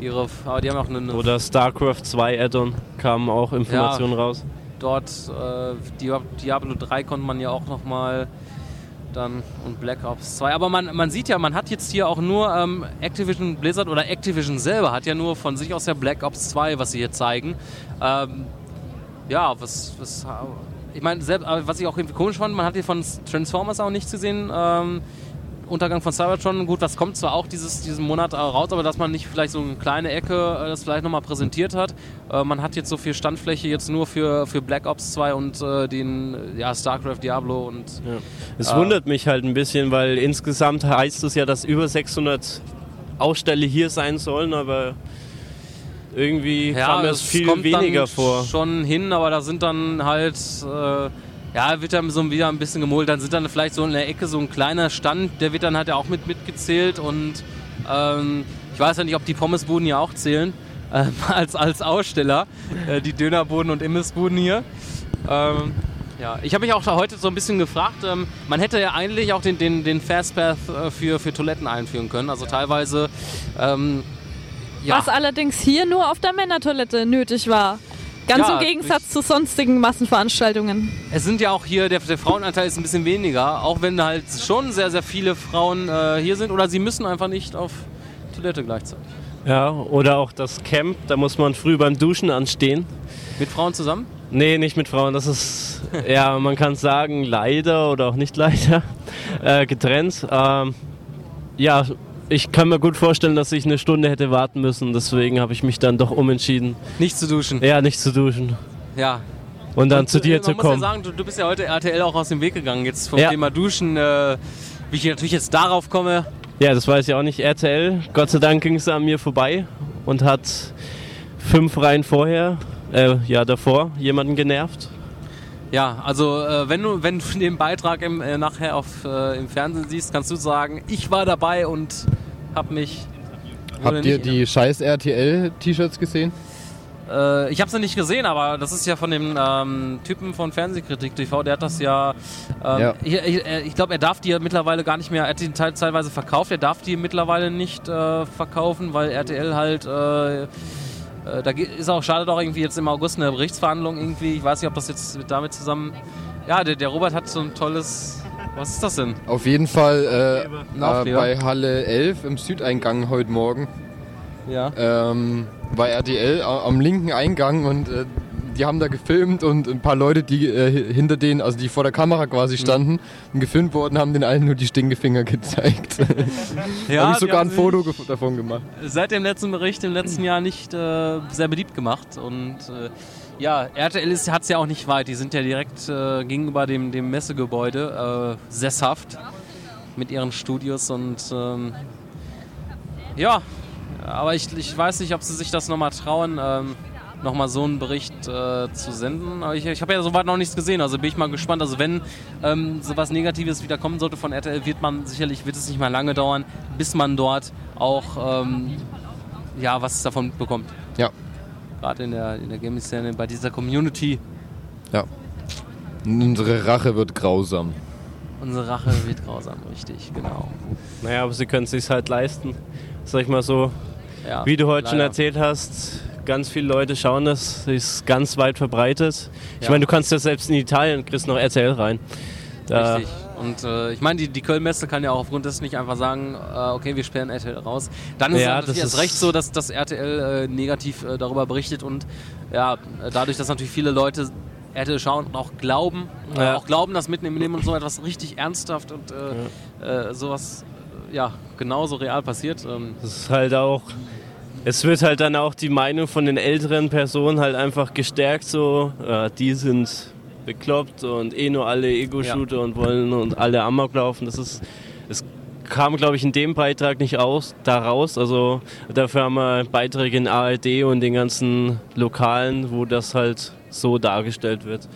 Ihre, aber die haben auch eine, eine Oder StarCraft 2 Add-on kamen auch Informationen raus. Dort äh, Dia- Diablo 3 konnte man ja auch noch mal dann und Black Ops 2. Aber man, man sieht ja, man hat jetzt hier auch nur ähm, Activision Blizzard oder Activision selber hat ja nur von sich aus ja Black Ops 2, was sie hier zeigen. Ähm, ja, was, was ich meine, was ich auch irgendwie komisch fand, man hat hier von Transformers auch nichts gesehen. Ähm, Untergang von Cybertron, gut, das kommt zwar auch dieses, diesen Monat äh, raus, aber dass man nicht vielleicht so eine kleine Ecke äh, das vielleicht nochmal präsentiert hat. Äh, man hat jetzt so viel Standfläche jetzt nur für, für Black Ops 2 und äh, den äh, ja, StarCraft, Diablo und Es Ah. wundert mich halt ein bisschen, weil insgesamt heißt es ja, dass über 600 Aussteller hier sein sollen, aber irgendwie kam mir es viel weniger vor. schon hin, aber da sind dann halt, äh, ja, wird dann so wieder ein bisschen gemult. Dann sind dann vielleicht so in der Ecke so ein kleiner Stand, der wird dann halt ja auch mit mitgezählt und ähm, ich weiß ja nicht, ob die Pommesbuden hier auch zählen ähm, als, als Aussteller, äh, die Dönerbuden und Imbissbuden hier. Ähm, ja, ich habe mich auch heute so ein bisschen gefragt, ähm, man hätte ja eigentlich auch den, den, den Fastpath äh, für, für Toiletten einführen können. Also teilweise ähm, ja. Was allerdings hier nur auf der Männertoilette nötig war. Ganz Ja, im Gegensatz zu sonstigen Massenveranstaltungen. Es sind ja auch hier, der, der Frauenanteil ist ein bisschen weniger, auch wenn halt schon sehr, sehr viele Frauen äh, hier sind oder sie müssen einfach nicht auf Toilette gleichzeitig. Ja, oder auch das Camp, da muss man früh beim Duschen anstehen. Mit Frauen zusammen? Nee, nicht mit Frauen, das ist, ja, man kann sagen, leider oder auch nicht leider äh, getrennt. Ähm, ja, ich kann mir gut vorstellen, dass ich eine Stunde hätte warten müssen, deswegen habe ich mich dann doch umentschieden, Nicht zu duschen. ja, nicht zu duschen Ja. und dann Und, zu dir äh, zu kommen. muss ja sagen, du, du bist ja heute RTL auch aus dem Weg gegangen, jetzt vom Ja. Thema Duschen. Äh, wie ich natürlich jetzt darauf komme, Ja, das weiß ich auch nicht. RTL, Gott sei Dank ging es an mir vorbei und hat fünf Reihen vorher, äh, ja davor, jemanden genervt. Ja, also äh, wenn du wenn du den Beitrag im, äh, nachher auf, äh, im Fernsehen siehst, kannst du sagen, ich war dabei und hab mich. Habt ihr die scheiß RTL-T-Shirts gesehen? Äh, ich habe sie nicht gesehen, aber das ist ja von dem ähm, Typen von Fernsehkritik TV, der hat das ja. Ähm, Ja. Ich, ich, äh, ich glaube, er darf die ja mittlerweile gar nicht mehr. Er hat die teil, teilweise verkauft. Er darf die mittlerweile nicht äh, verkaufen, weil RTL halt. Äh, äh, da ist auch schade doch irgendwie jetzt im August eine Berichtsverhandlung irgendwie. Ich weiß nicht, ob das jetzt damit zusammen. Ja, der, der Robert hat so ein tolles. Was ist das denn? Auf jeden Fall äh, äh, bei Halle 11 im Südeingang heute Morgen Ja. ähm, war RTL am linken Eingang und äh, die haben da gefilmt und ein paar Leute, die äh, hinter denen, also die vor der Kamera quasi standen und gefilmt wurden, haben den allen nur die Stinkefinger gezeigt. Ja, habe ich sogar ein Foto davon gemacht. seit dem letzten Bericht im letzten Jahr nicht äh, sehr beliebt gemacht. Und äh, ja, RTL hat es ja auch nicht weit. Die sind ja direkt äh, gegenüber dem, dem Messegebäude äh, sesshaft mit ihren Studios und ähm, ja, aber ich, ich weiß nicht, ob sie sich das nochmal trauen, ähm, nochmal so einen Bericht äh, zu senden. Aber ich, ich habe ja soweit noch nichts gesehen, also bin ich mal gespannt. Also wenn ähm, sowas Negatives wieder kommen sollte von RTL, wird man sicherlich, wird es nicht mal lange dauern, bis man dort auch ähm, ja, was davon bekommt. Ja, Gerade in der, in der Gaming-Szene, bei dieser Community. ja. Unsere Rache wird grausam. Unsere Rache wird grausam, richtig, genau. Naja, aber sie können es sich halt leisten. Sag ich mal so, Ja, wie du heute schon leider. erzählt hast, ganz viele Leute schauen das, ist ganz weit verbreitet. Ich Ja. meine, du kannst ja selbst in Italien, kriegst noch RTL rein. Da, Richtig. Und äh, ich meine, die, die Köln-Messe kann ja auch aufgrund dessen nicht einfach sagen, äh, okay, wir sperren RTL raus. Dann ist Ja, es natürlich erst recht so, dass das RTL äh, negativ äh, darüber berichtet und ja, dadurch, dass natürlich viele Leute RTL schauen und auch glauben, äh, Ja. auch glauben, dass mitten im Leben und so etwas richtig ernsthaft und äh, äh, sowas ja genauso real passiert. Ähm, Das ist halt auch. Es wird halt dann auch die Meinung von den älteren Personen halt einfach gestärkt, so, äh, die sind bekloppt und eh nur alle Ego-Shooter und wollen und alle Amok laufen. Das ist. Es kam, glaube ich, in dem Beitrag nicht aus, da raus. Also dafür haben wir Beiträge in ARD und den ganzen Lokalen, wo das halt so dargestellt wird.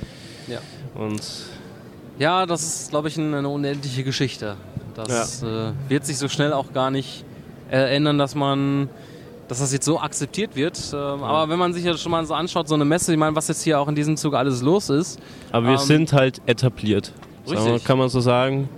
ja. Und Ja, das ist, glaube ich, ein- eine unendliche Geschichte. Das äh, wird sich so schnell auch gar nicht äh, ändern, dass man, dass das jetzt so akzeptiert wird. Ähm, Aber wenn man sich das schon mal so anschaut, so eine Messe, ich meine, was jetzt hier auch in diesem Zug alles los ist aber wir Ähm, sind halt etabliert. Richtig. kann man so sagen.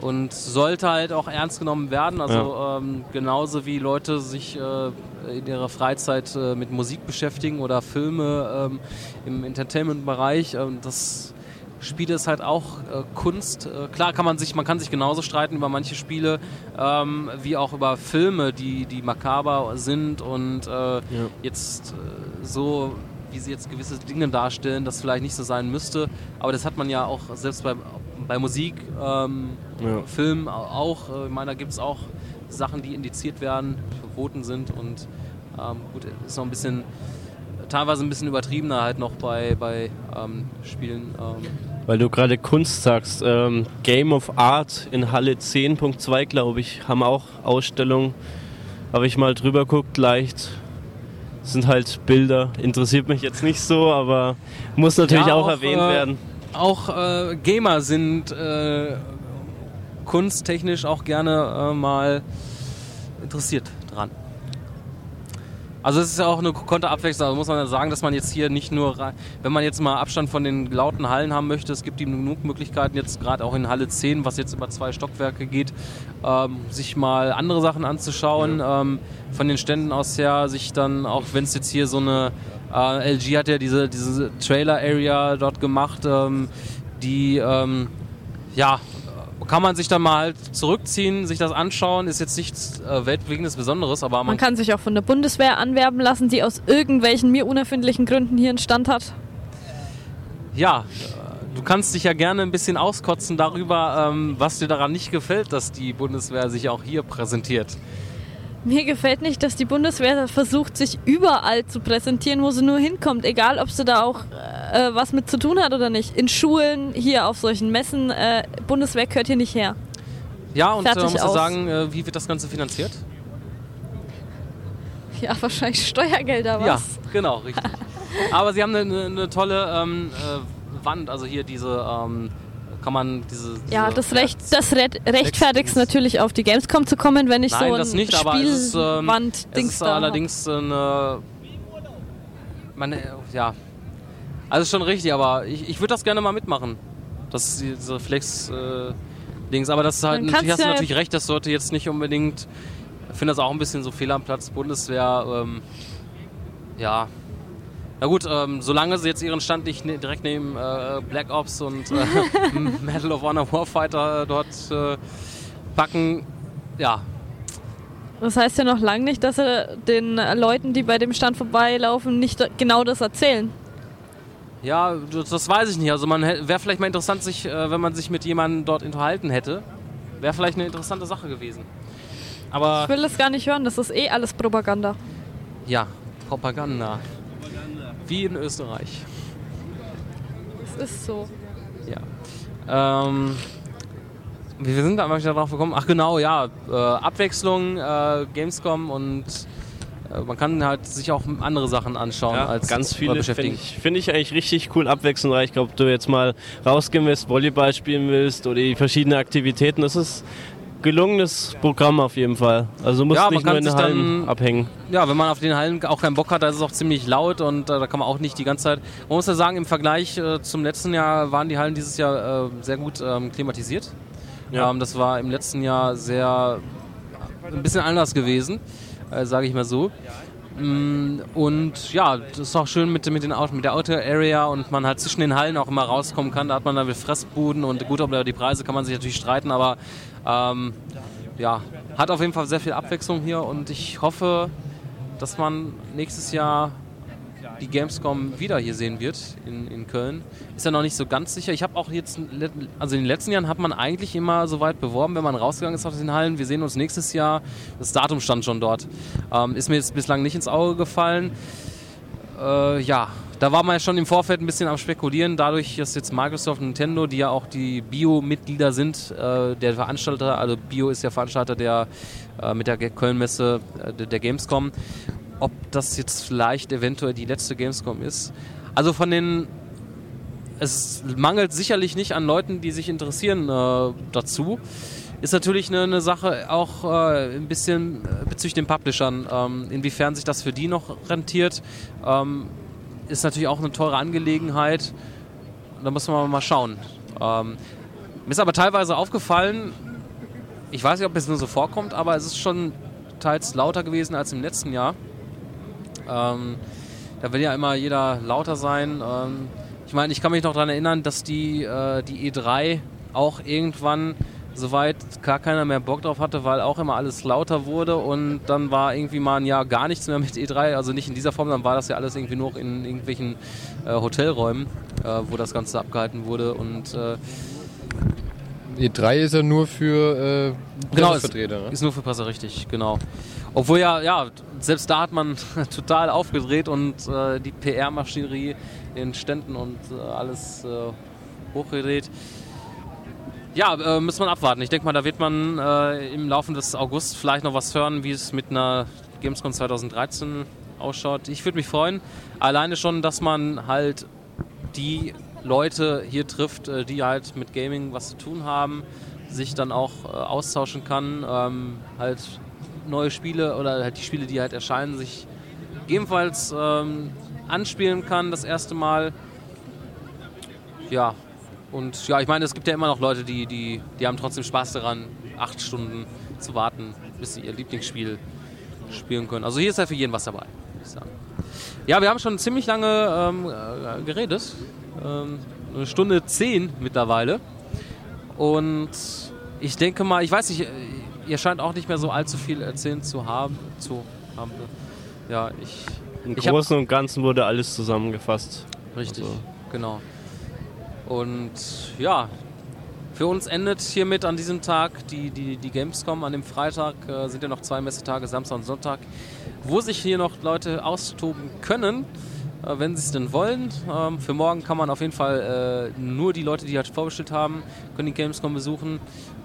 und sollte halt auch ernst genommen werden. Also ähm, genauso wie Leute sich äh, in ihrer Freizeit äh, mit Musik beschäftigen oder Filme ähm, im Entertainment-Bereich. Ähm, das Spiele ist halt auch äh, Kunst. Äh, klar kann man sich, man kann sich genauso streiten über manche Spiele, ähm, wie auch über Filme, die, die makaber sind und äh, jetzt äh, so, wie sie jetzt gewisse Dinge darstellen, das vielleicht nicht so sein müsste. Aber das hat man ja auch selbst bei, bei Musik, ähm, Ja. Film au- auch. Äh, ich meine, da gibt es auch Sachen, die indiziert werden, verboten sind und ähm, gut, ist noch ein bisschen teilweise ein bisschen übertriebener halt noch bei, bei ähm, Spielen. Ähm, Weil du gerade Kunst sagst, ähm, Game of Art in Halle 10.2, glaube ich, haben auch Ausstellungen. Habe ich mal drüber geguckt, leicht. Sind halt Bilder, interessiert mich jetzt nicht so, aber muss natürlich Ja, auch, auch, erwähnt äh, werden. Auch äh, Gamer sind äh, kunsttechnisch auch gerne äh, mal interessiert dran. Also es ist ja auch eine Konterabwechslung, also muss man ja sagen, dass man jetzt hier nicht nur, rein- wenn man jetzt mal Abstand von den lauten Hallen haben möchte, es gibt ihm genug Möglichkeiten, jetzt gerade auch in Halle 10, was jetzt über zwei Stockwerke geht, ähm, sich mal andere Sachen anzuschauen, ähm, von den Ständen aus her, sich dann, auch wenn es jetzt hier so eine, äh, LG hat ja diese, diese Trailer-Area dort gemacht, ähm, die, ähm, ja, kann man sich dann mal halt zurückziehen, sich das anschauen, ist jetzt nichts äh, weltbewegendes Besonderes, aber man, Man kann sich auch von der Bundeswehr anwerben lassen, die aus irgendwelchen mir unerfindlichen Gründen hier einen Stand hat. ja, äh, du kannst dich ja gerne ein bisschen auskotzen darüber, ähm, was dir daran nicht gefällt, dass die Bundeswehr sich auch hier präsentiert. Mir gefällt nicht, dass die Bundeswehr versucht, sich überall zu präsentieren, wo sie nur hinkommt. Egal, ob sie da auch äh, was mit zu tun hat oder nicht. In Schulen, hier auf solchen Messen. Äh, Bundeswehr gehört hier nicht her. Ja, und äh, Fertig musst du aus. sagen, äh, wie wird das Ganze finanziert? Ja, wahrscheinlich Steuergelder, was? Ja, genau, richtig. Aber sie haben eine, eine, eine tolle ähm, äh, Wand, also hier diese, ähm, kann man diese... Ja, diese das, recht, das rechtfertigt es natürlich auf die Gamescom zu kommen, wenn ich Nein, so ein das nicht, aber es ist, ähm, es Spielwand-Dings ist da hab. allerdings eine. Meine, ja. Also schon richtig, aber ich, ich würde das gerne mal mitmachen. Das ist diese Flex-Dings. aber das ist halt, natürlich hast du ja- natürlich recht, das sollte jetzt nicht unbedingt. Ich finde das auch ein bisschen so fehl am Platz, Bundeswehr. Ähm, ja. Na gut, ähm, solange sie jetzt ihren Stand nicht ne direkt neben äh, Black Ops und äh, Medal of Honor Warfighter äh, dort äh, packen, ja, Das heißt ja noch lange nicht, dass sie den Leuten, die bei dem Stand vorbeilaufen, nicht genau das erzählen. Ja, das, weiß ich nicht. Also man wäre vielleicht mal interessant, sich, äh, wenn man sich mit jemandem dort unterhalten hätte. Wäre vielleicht eine interessante Sache gewesen. Aber Ich will das gar nicht hören, das ist eh alles Propaganda. ja, Propaganda. Wie in Österreich. Es ist so. Ja. Ähm, wir sind da einfach darauf gekommen. Ach genau, ja. Äh, Abwechslung, äh, Gamescom und äh, man kann halt sich auch andere Sachen anschauen Ja, als ganz viele finde beschäftigen. ich, find ich eigentlich richtig cool abwechslungsreich. Ich glaube, ob du jetzt mal rausgehen willst, Volleyball spielen willst oder die verschiedenen Aktivitäten, das ist gelungenes Programm auf jeden Fall. Also du musst Ja, man nicht nur in den Hallen dann- abhängen. Ja, wenn man auf den Hallen auch keinen Bock hat, da ist es auch ziemlich laut und äh, da kann man auch nicht die ganze Zeit. Man muss ja sagen, im Vergleich äh, zum letzten Jahr waren die Hallen dieses Jahr äh, sehr gut ähm, klimatisiert. Ja. Ähm, das war im letzten Jahr sehr ein bisschen anders gewesen, äh, sage ich mal so. Mm, Und ja, das ist auch schön mit, mit, den, Out- mit der Outer Area und man halt zwischen den Hallen auch immer rauskommen kann. Da hat man dann Fressbuden und gut, über die Preise kann man sich natürlich streiten, aber ähm, ja, hat auf jeden Fall sehr viel Abwechslung hier und ich hoffe, dass man nächstes Jahr die Gamescom wieder hier sehen wird in, in Köln. Ist ja noch nicht so ganz sicher. Ich habe auch jetzt, also in den letzten Jahren hat man eigentlich immer so weit beworben, wenn man rausgegangen ist aus den Hallen. Wir sehen uns nächstes Jahr. Das Datum stand schon dort. Ähm, ist mir jetzt bislang nicht ins Auge gefallen. Äh, ja, da war man ja schon im Vorfeld ein bisschen am Spekulieren, dadurch, dass jetzt Microsoft und Nintendo, die ja auch die Bio-Mitglieder sind, äh, der Veranstalter, also Bio ist ja Veranstalter der äh, mit der Köln-Messe äh, der, der Gamescom, ob das jetzt vielleicht eventuell die letzte Gamescom ist. Also von den es mangelt sicherlich nicht an Leuten, die sich interessieren äh, dazu. Ist natürlich eine, eine Sache auch äh, ein bisschen äh, bezüglich den Publishern, ähm, inwiefern sich das für die noch rentiert. Ähm, ist natürlich auch eine teure Angelegenheit. Da muss man mal schauen. Ähm, mir ist aber teilweise aufgefallen, ich weiß nicht, ob es nur so vorkommt, aber es ist schon teils lauter gewesen als im letzten Jahr. Ähm, da will ja immer jeder lauter sein. Ähm, ich meine, ich kann mich noch daran erinnern, dass die, äh, die E3 auch irgendwann soweit gar keiner mehr Bock drauf hatte, weil auch immer alles lauter wurde und dann war irgendwie mal ein Jahr gar nichts mehr mit E3, also nicht in dieser Form, dann war das ja alles irgendwie nur in irgendwelchen äh, Hotelräumen, äh, wo das Ganze abgehalten wurde und äh, E3 ist ja nur für äh, Genau, Pressevertreter, ne? Ist nur für Presse richtig, genau. Obwohl ja, ja, selbst da hat man total aufgedreht und äh, die PR-Maschinerie in Ständen und äh, alles äh, hochgedreht. Ja, äh, muss man abwarten. Ich denke mal, da wird man äh, im Laufe des August vielleicht noch was hören, wie es mit einer Gamescom 2013 ausschaut. Ich würde mich freuen. Alleine schon, dass man halt die Leute hier trifft, äh, die halt mit Gaming was zu tun haben, sich dann auch äh, austauschen kann, ähm, halt neue Spiele oder halt die Spiele, die halt erscheinen, sich gegebenenfalls ähm, anspielen kann das erste Mal. Ja, und ja, ich meine, es gibt ja immer noch Leute, die, die, die haben trotzdem Spaß daran, acht Stunden zu warten, bis sie ihr Lieblingsspiel spielen können. Also hier ist ja für jeden was dabei, würde ich sagen. Ja, wir haben schon ziemlich lange ähm, äh, geredet. Ähm, eine Stunde zehn mittlerweile. Und ich denke mal, ich weiß nicht, äh, ihr scheint auch nicht mehr so allzu viel erzählt zu haben. Zu haben. Ja, ich. Im Ich Großen und Ganzen wurde alles zusammengefasst. Richtig, Also- genau. Und ja, für uns endet hiermit an diesem Tag die, die, die Gamescom. An dem Freitag äh, sind ja noch zwei Messetage, Samstag und Sonntag, wo sich hier noch Leute austoben können, wenn sie es denn wollen. Ähm, für morgen kann man auf jeden Fall äh, nur die Leute, die halt vorbestellt haben, können die Gamescom besuchen.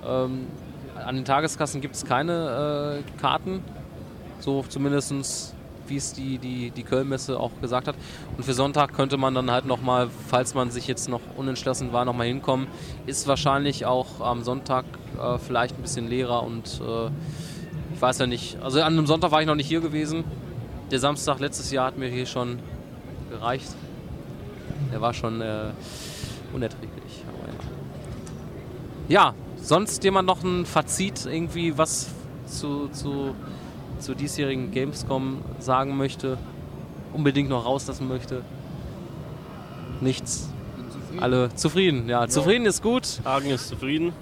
Ähm, an den Tageskassen gibt es keine äh, Karten, so zumindestens wie es die, die, die Köln-Messe auch gesagt hat. Und für Sonntag könnte man dann halt nochmal, falls man sich jetzt noch unentschlossen war, nochmal hinkommen. Ist wahrscheinlich auch am Sonntag äh, vielleicht ein bisschen leerer und äh, ich weiß ja nicht. Also an einem Sonntag war ich noch nicht hier gewesen. Der Samstag letztes Jahr hat mir hier schon gereicht. Der war schon äh, unerträglich. Ja. ja, sonst jemand noch ein Fazit irgendwie, was zu, zu zur diesjährigen Gamescom sagen möchte, unbedingt noch rauslassen möchte. Nichts. Alle zufrieden, ja. Zufrieden ist gut. Hagen ist zufrieden.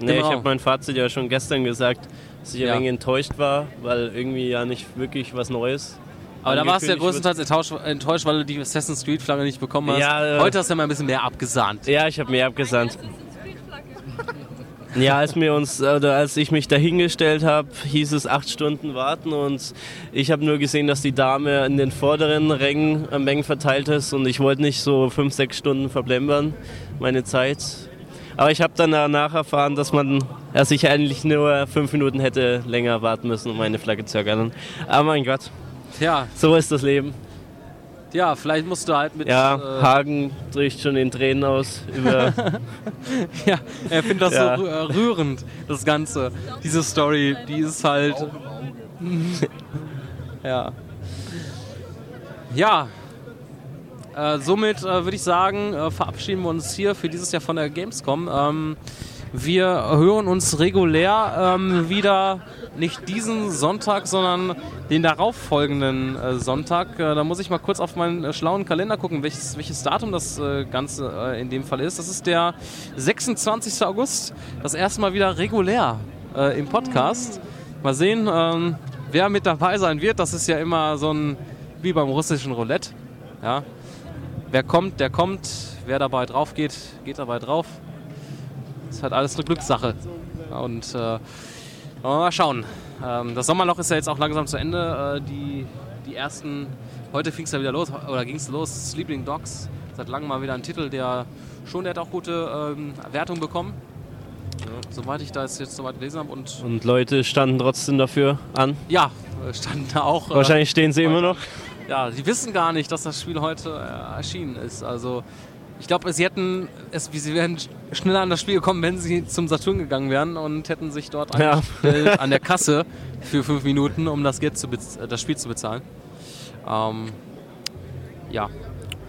Nee, Genau. ich habe mein Fazit ja schon gestern gesagt, dass ich ein Ja. wenig enttäuscht war, weil irgendwie ja nicht wirklich was Neues Aber da warst du ja größtenteils enttäuscht, weil du die Assassin's Creed Flagge nicht bekommen hast. Ja, äh, Heute hast du ja mal ein bisschen mehr abgesahnt. Ja, ich habe mir abgesandt. Ja, als wir uns oder als ich mich dahingestellt habe, hieß es acht Stunden warten und ich habe nur gesehen, dass die Dame in den vorderen Rängen am Mengen verteilt ist und ich wollte nicht so fünf, sechs Stunden verblempern, meine Zeit. Aber ich habe dann danach erfahren, dass man, dass ich eigentlich nur fünf Minuten hätte länger warten müssen, um meine Flagge zu ergattern. Aber mein Gott, Ja, so ist das Leben. ja, vielleicht musst du halt mit. Ja, äh, Hagen bricht schon in Tränen aus über ja er findet das Ja. so äh, rührend, das Ganze. Diese Story, die ist halt. ja. Ja. Äh, somit äh, würde ich sagen, äh, verabschieden wir uns hier für dieses Jahr von der Gamescom. Ähm, wir hören uns regulär ähm, wieder, nicht diesen Sonntag, sondern den darauffolgenden äh, Sonntag. Äh, da muss ich mal kurz auf meinen äh, schlauen Kalender gucken, welches, welches Datum das äh, Ganze äh, in dem Fall ist. Das ist der 26. August, das erste Mal wieder regulär äh, im Podcast. Mal sehen, ähm, wer mit dabei sein wird. Das ist ja immer so ein, wie beim russischen Roulette. Ja. Wer kommt, der kommt. Wer dabei drauf geht, geht dabei drauf. Ist halt alles eine Glückssache. Und äh, mal schauen. Ähm, das Sommerloch ist ja jetzt auch langsam zu Ende. Äh, die, die ersten, heute fing es ja wieder los, oder ging es los, Sleeping Dogs. Seit langem mal wieder ein Titel, der schon, der hat auch gute ähm, Wertung bekommen. Soweit ich das jetzt soweit gelesen habe. Und Und Leute standen trotzdem dafür an. ja, äh, standen da auch. äh, Wahrscheinlich stehen sie immer noch. Ja, die wissen gar nicht, dass das Spiel heute äh, erschienen ist. Also ich glaube, sie hätten es, sie wären sch- schneller an das Spiel gekommen, wenn sie zum Saturn gegangen wären und hätten sich dort Ja. angestellt an der Kasse für fünf Minuten, um das Geld zu äh, das Spiel zu bezahlen. Ähm, ja.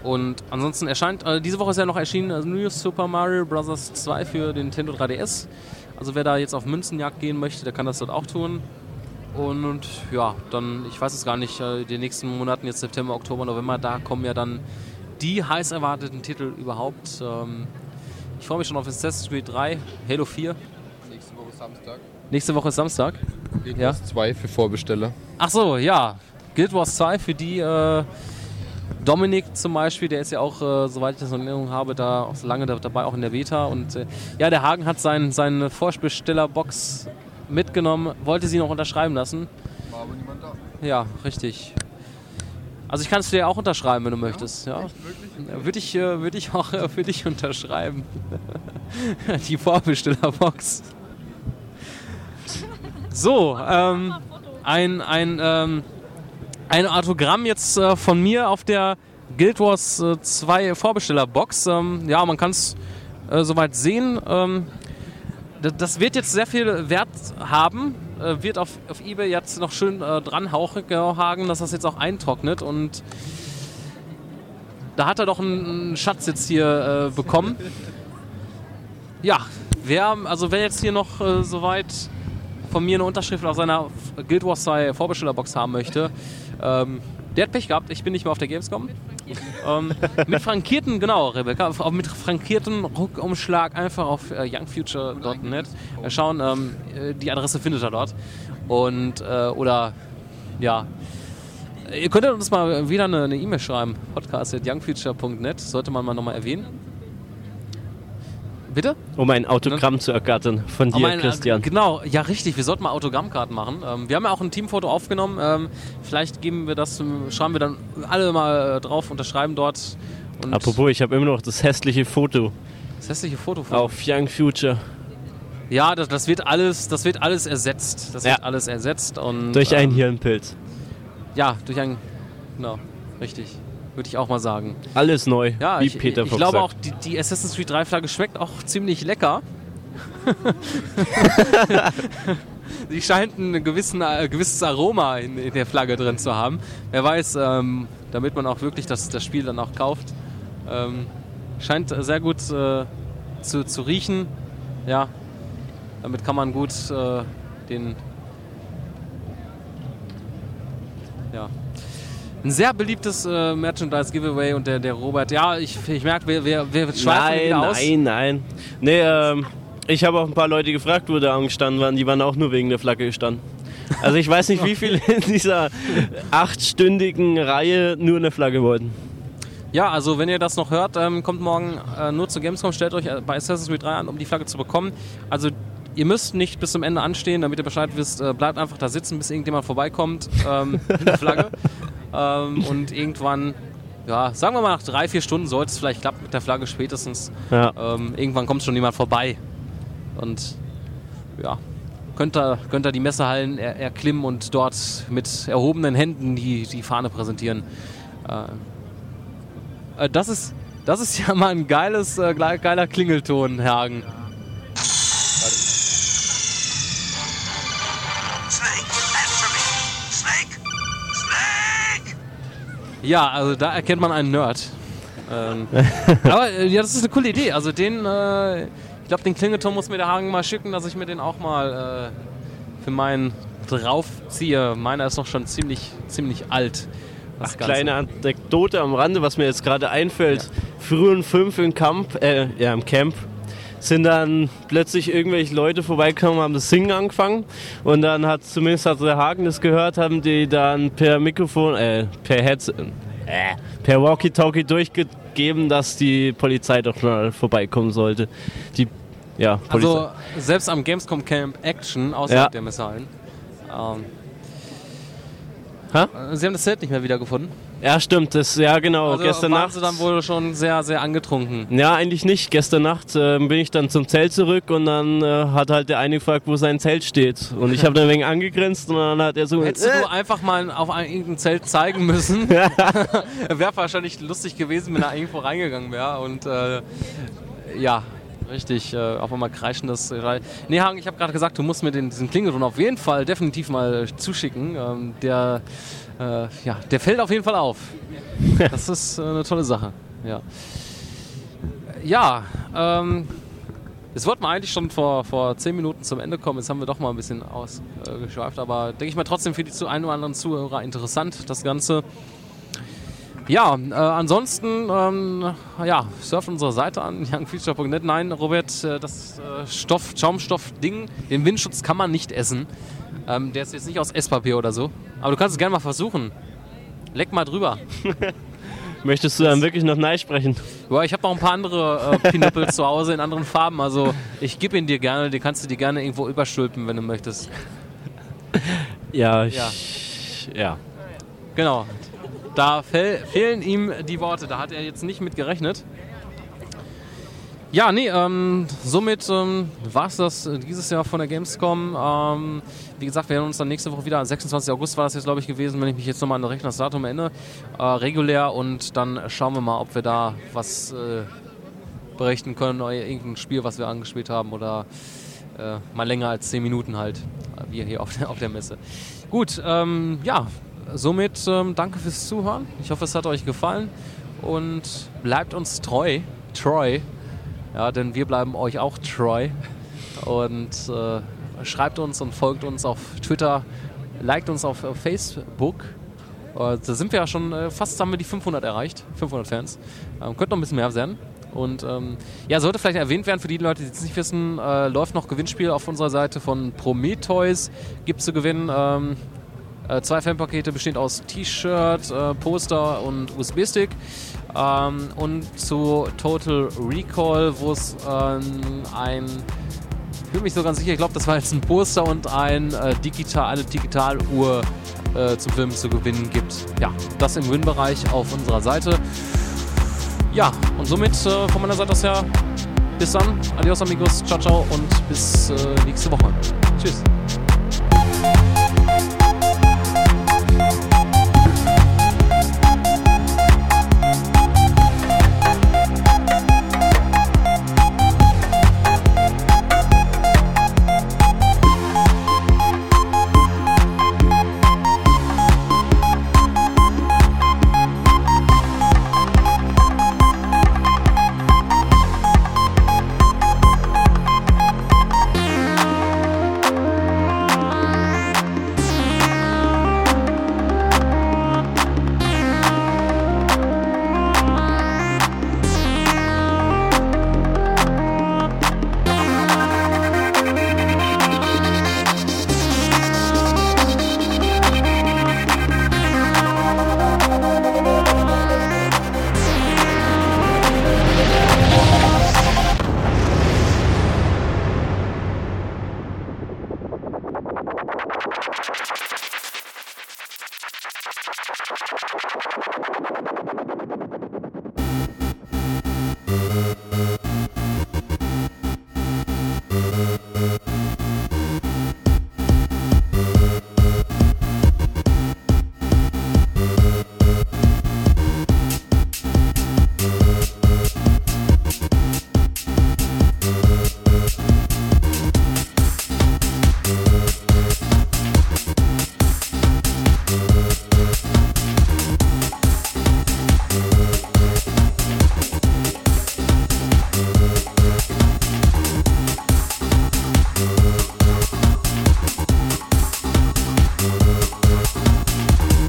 Und ansonsten erscheint, äh, diese Woche ist ja noch erschienen äh, New Super Mario Bros. 2 für den Nintendo 3DS. Also wer da jetzt auf Münzenjagd gehen möchte, der kann das dort auch tun. Und, und ja, dann, ich weiß es gar nicht, äh, die nächsten Monaten, jetzt September, Oktober, November, da kommen ja dann die heiß erwarteten Titel überhaupt. Ähm, ich freue mich schon auf Assassin's Creed 3, Halo 4. Nächste Woche Samstag. Nächste Woche ist Samstag. Guild Ja. Wars 2 für Vorbesteller. Ach so, ja. Guild Wars 2 für die äh, Dominik zum Beispiel, der ist ja auch, äh, soweit ich das in Erinnerung habe, da auch so lange da, dabei, auch in der Beta. Und äh, ja, der Hagen hat sein, seine Vorbestellerbox mitgenommen, wollte sie noch unterschreiben lassen. War aber niemand da. Ja, richtig. Also ich kann es dir auch unterschreiben, wenn du möchtest. Ja. Würde ich, äh, würde ich auch äh, für dich unterschreiben. Die Vorbestellerbox. So, ähm, ein, ein, ähm, ein Autogramm jetzt äh, von mir auf der Guild Wars äh, 2 Vorbestellerbox. Ähm, ja, man kann es äh, soweit sehen. Ähm, das wird jetzt sehr viel Wert haben. Äh, wird auf, auf Ebay jetzt noch schön äh, Hagen, dass das jetzt auch eintrocknet. Und da hat er doch einen, einen Schatz jetzt hier äh, bekommen. Ja, wer, also wer jetzt hier noch äh, soweit von mir eine Unterschrift auf seiner Guild Wars 2 Vorbestellerbox haben möchte, ähm, der hat Pech gehabt. Ich bin nicht mehr auf der Gamescom. Ähm, mit frankierten, genau, Rebecca, auf, mit frankierten Ruckumschlag einfach auf äh, youngfuture.net äh, schauen. Ähm, äh, die Adresse findet er dort. Und, äh, oder, ja. Ihr könntet uns mal wieder eine E-Mail schreiben. Podcast.youngfuture.net. Sollte man mal nochmal erwähnen. Bitte? Um ein Autogramm zu ergattern von dir, Aber ein- Christian. Genau, ja richtig, wir sollten mal Autogrammkarten machen. Ähm, wir haben ja auch ein Teamfoto aufgenommen. Ähm, vielleicht geben wir das, ähm, schreiben wir dann alle mal äh, drauf, unterschreiben dort. Und Apropos, ich habe immer noch das hässliche Foto das hässliche Foto von. auf Young Future. Ja, das, das wird alles, das wird alles ersetzt. Das Ja. wird alles ersetzt und Durch einen ähm, Hirnpilz. Ja, durch ein genau, richtig. Würde ich auch mal sagen. Alles neu, Ja, wie ich, Peter ich Fox glaube sagt. auch, die, die Assassin's Creed 3 Flagge schmeckt auch ziemlich lecker. Sie scheint ein gewissen, äh, gewisses Aroma in, in der Flagge drin zu haben. Wer weiß, ähm, damit man auch wirklich das, das Spiel dann auch kauft. Ähm, scheint sehr gut äh, zu, zu riechen. Ja, damit kann man gut äh, den. Ja. Ein sehr beliebtes äh, Merchandise-Giveaway und der, der Robert, ja, ich, ich merke, wir, wir, wir schweifen Nein, wieder aus. nein, nein. Nee, ähm, ich habe auch ein paar Leute gefragt, wo da angestanden waren. Die waren auch nur wegen der Flagge gestanden. Also ich weiß nicht, wie viele in dieser achtstündigen Reihe nur eine Flagge wollten. Ja, also wenn ihr das noch hört, ähm, kommt morgen äh, nur zu Gamescom, stellt euch bei Assassin's Creed 3 an, um die Flagge zu bekommen. Also ihr müsst nicht bis zum Ende anstehen, damit ihr Bescheid wisst, äh, bleibt einfach da sitzen, bis irgendjemand vorbeikommt ähm, mit der Flagge. ähm, und irgendwann, ja, sagen wir mal nach drei, vier Stunden sollte es vielleicht klappen mit der Flagge spätestens. Ja. Ähm, irgendwann kommt schon jemand vorbei. Und ja, könnt ihr, könnt ihr die Messehallen er, erklimmen und dort mit erhobenen Händen die, die Fahne präsentieren. Äh, äh, das, ist, das ist ja mal ein geiles, äh, ge- geiler Klingelton, Herr Ja, also da erkennt man einen Nerd. Ähm, aber äh, ja, das ist eine coole Idee. Also den, äh, ich glaube, den Klingelton muss mir der Hagen mal schicken, dass ich mir den auch mal äh, für meinen draufziehe. Meiner ist noch schon ziemlich, ziemlich alt. Das Ach, kleine Anekdote am Rande, was mir jetzt gerade einfällt. Frühen fünf im Camp, äh, ja, im Camp sind dann plötzlich irgendwelche Leute vorbeigekommen, haben das Singen angefangen und dann hat zumindest hat der Hagen das gehört, haben die dann per Mikrofon, äh, per Headset, äh, per Walkie-Talkie durchgegeben, dass die Polizei doch mal vorbeikommen sollte. Die, ja, Polizei. Also selbst am Gamescom Camp Action außerhalb Ja. der Messehallen. Ähm, Ha? äh, Sie haben das Zelt nicht mehr wiedergefunden. Ja, stimmt, das, ja genau, Also gestern waren Nacht. Sie dann wohl schon sehr, sehr angetrunken. Ja, eigentlich nicht. Gestern Nacht äh, bin ich dann zum Zelt zurück und dann äh, hat halt der eine gefragt, wo sein Zelt steht. Und ich habe dann ein wenig angegrinst und dann hat er so Hättest äh, du einfach mal auf ein, irgendein Zelt zeigen müssen, wäre wahrscheinlich lustig gewesen, wenn er irgendwo reingegangen wäre. Und äh, ja, richtig, äh, auf einmal kreischendes. Äh, nee, Hagen, ich habe gerade gesagt, du musst mir den, diesen Klingelton auf jeden Fall definitiv mal zuschicken. Ähm, der, äh, ja, der fällt auf jeden Fall auf. Das ist äh, eine tolle Sache. Ja, ja ähm, es wollten wir eigentlich schon vor, vor zehn Minuten zum Ende kommen. Jetzt haben wir doch mal ein bisschen ausgeschweift. Aber denke ich mal trotzdem für die zu ein oder anderen Zuhörer interessant, das Ganze. Ja, äh, ansonsten, ähm, ja, surft unsere Seite an, youngfuture.net. Nein, Robert, äh, das äh, Stoff, Schaumstoff-Ding, den Windschutz kann man nicht essen. Ähm, der ist jetzt nicht aus Esspapier oder so. Aber du kannst es gerne mal versuchen. Leck mal drüber. möchtest du dann wirklich noch Nein sprechen? Ja, ich habe noch ein paar andere äh, Pinöppel zu Hause in anderen Farben. Also ich gebe ihn dir gerne, den kannst du dir gerne irgendwo überstülpen, wenn du möchtest. Ja, Ja. ich, ja. Genau. Da fehl, fehlen ihm die Worte. Da hat er jetzt nicht mit gerechnet. Ja, nee, ähm, somit ähm, war es das äh, dieses Jahr von der Gamescom. Ähm, wie gesagt, wir hören uns dann nächste Woche wieder. 26. August war das jetzt, glaube ich, gewesen, wenn ich mich jetzt nochmal an das Datum erinnere. Äh, regulär und dann schauen wir mal, ob wir da was äh, berichten können. Oder irgendein Spiel, was wir angespielt haben oder äh, mal länger als 10 Minuten halt. äh, Wir hier auf der, auf der Messe. Gut, ähm, ja, somit ähm, danke fürs Zuhören. Ich hoffe, es hat euch gefallen und bleibt uns treu. Treu. Ja, denn wir bleiben euch auch treu. Und äh, schreibt uns und folgt uns auf Twitter, liked uns auf Facebook. Äh, da sind wir ja schon, äh, fast haben wir die 500 erreicht. 500 Fans. Ähm, könnte noch ein bisschen mehr werden. Und ähm, ja, sollte vielleicht erwähnt werden für die Leute, die es nicht wissen, äh, läuft noch Gewinnspiel auf unserer Seite von Prometheus. Gibt zu gewinnen. Ähm, äh, zwei Fanpakete bestehend aus T-Shirt, äh, Poster und USB-Stick. Ähm, und zu Total Recall, wo es ähm, ein, ich mir nicht so ganz sicher, ich glaube, das war jetzt ein Poster und ein, äh, digital, eine Digitaluhr äh, zum Filmen zu gewinnen gibt. Ja, das im Win-Bereich auf unserer Seite. Ja, und somit äh, von meiner Seite aus her, bis dann, adios amigos, ciao, ciao und bis äh, nächste Woche. Tschüss.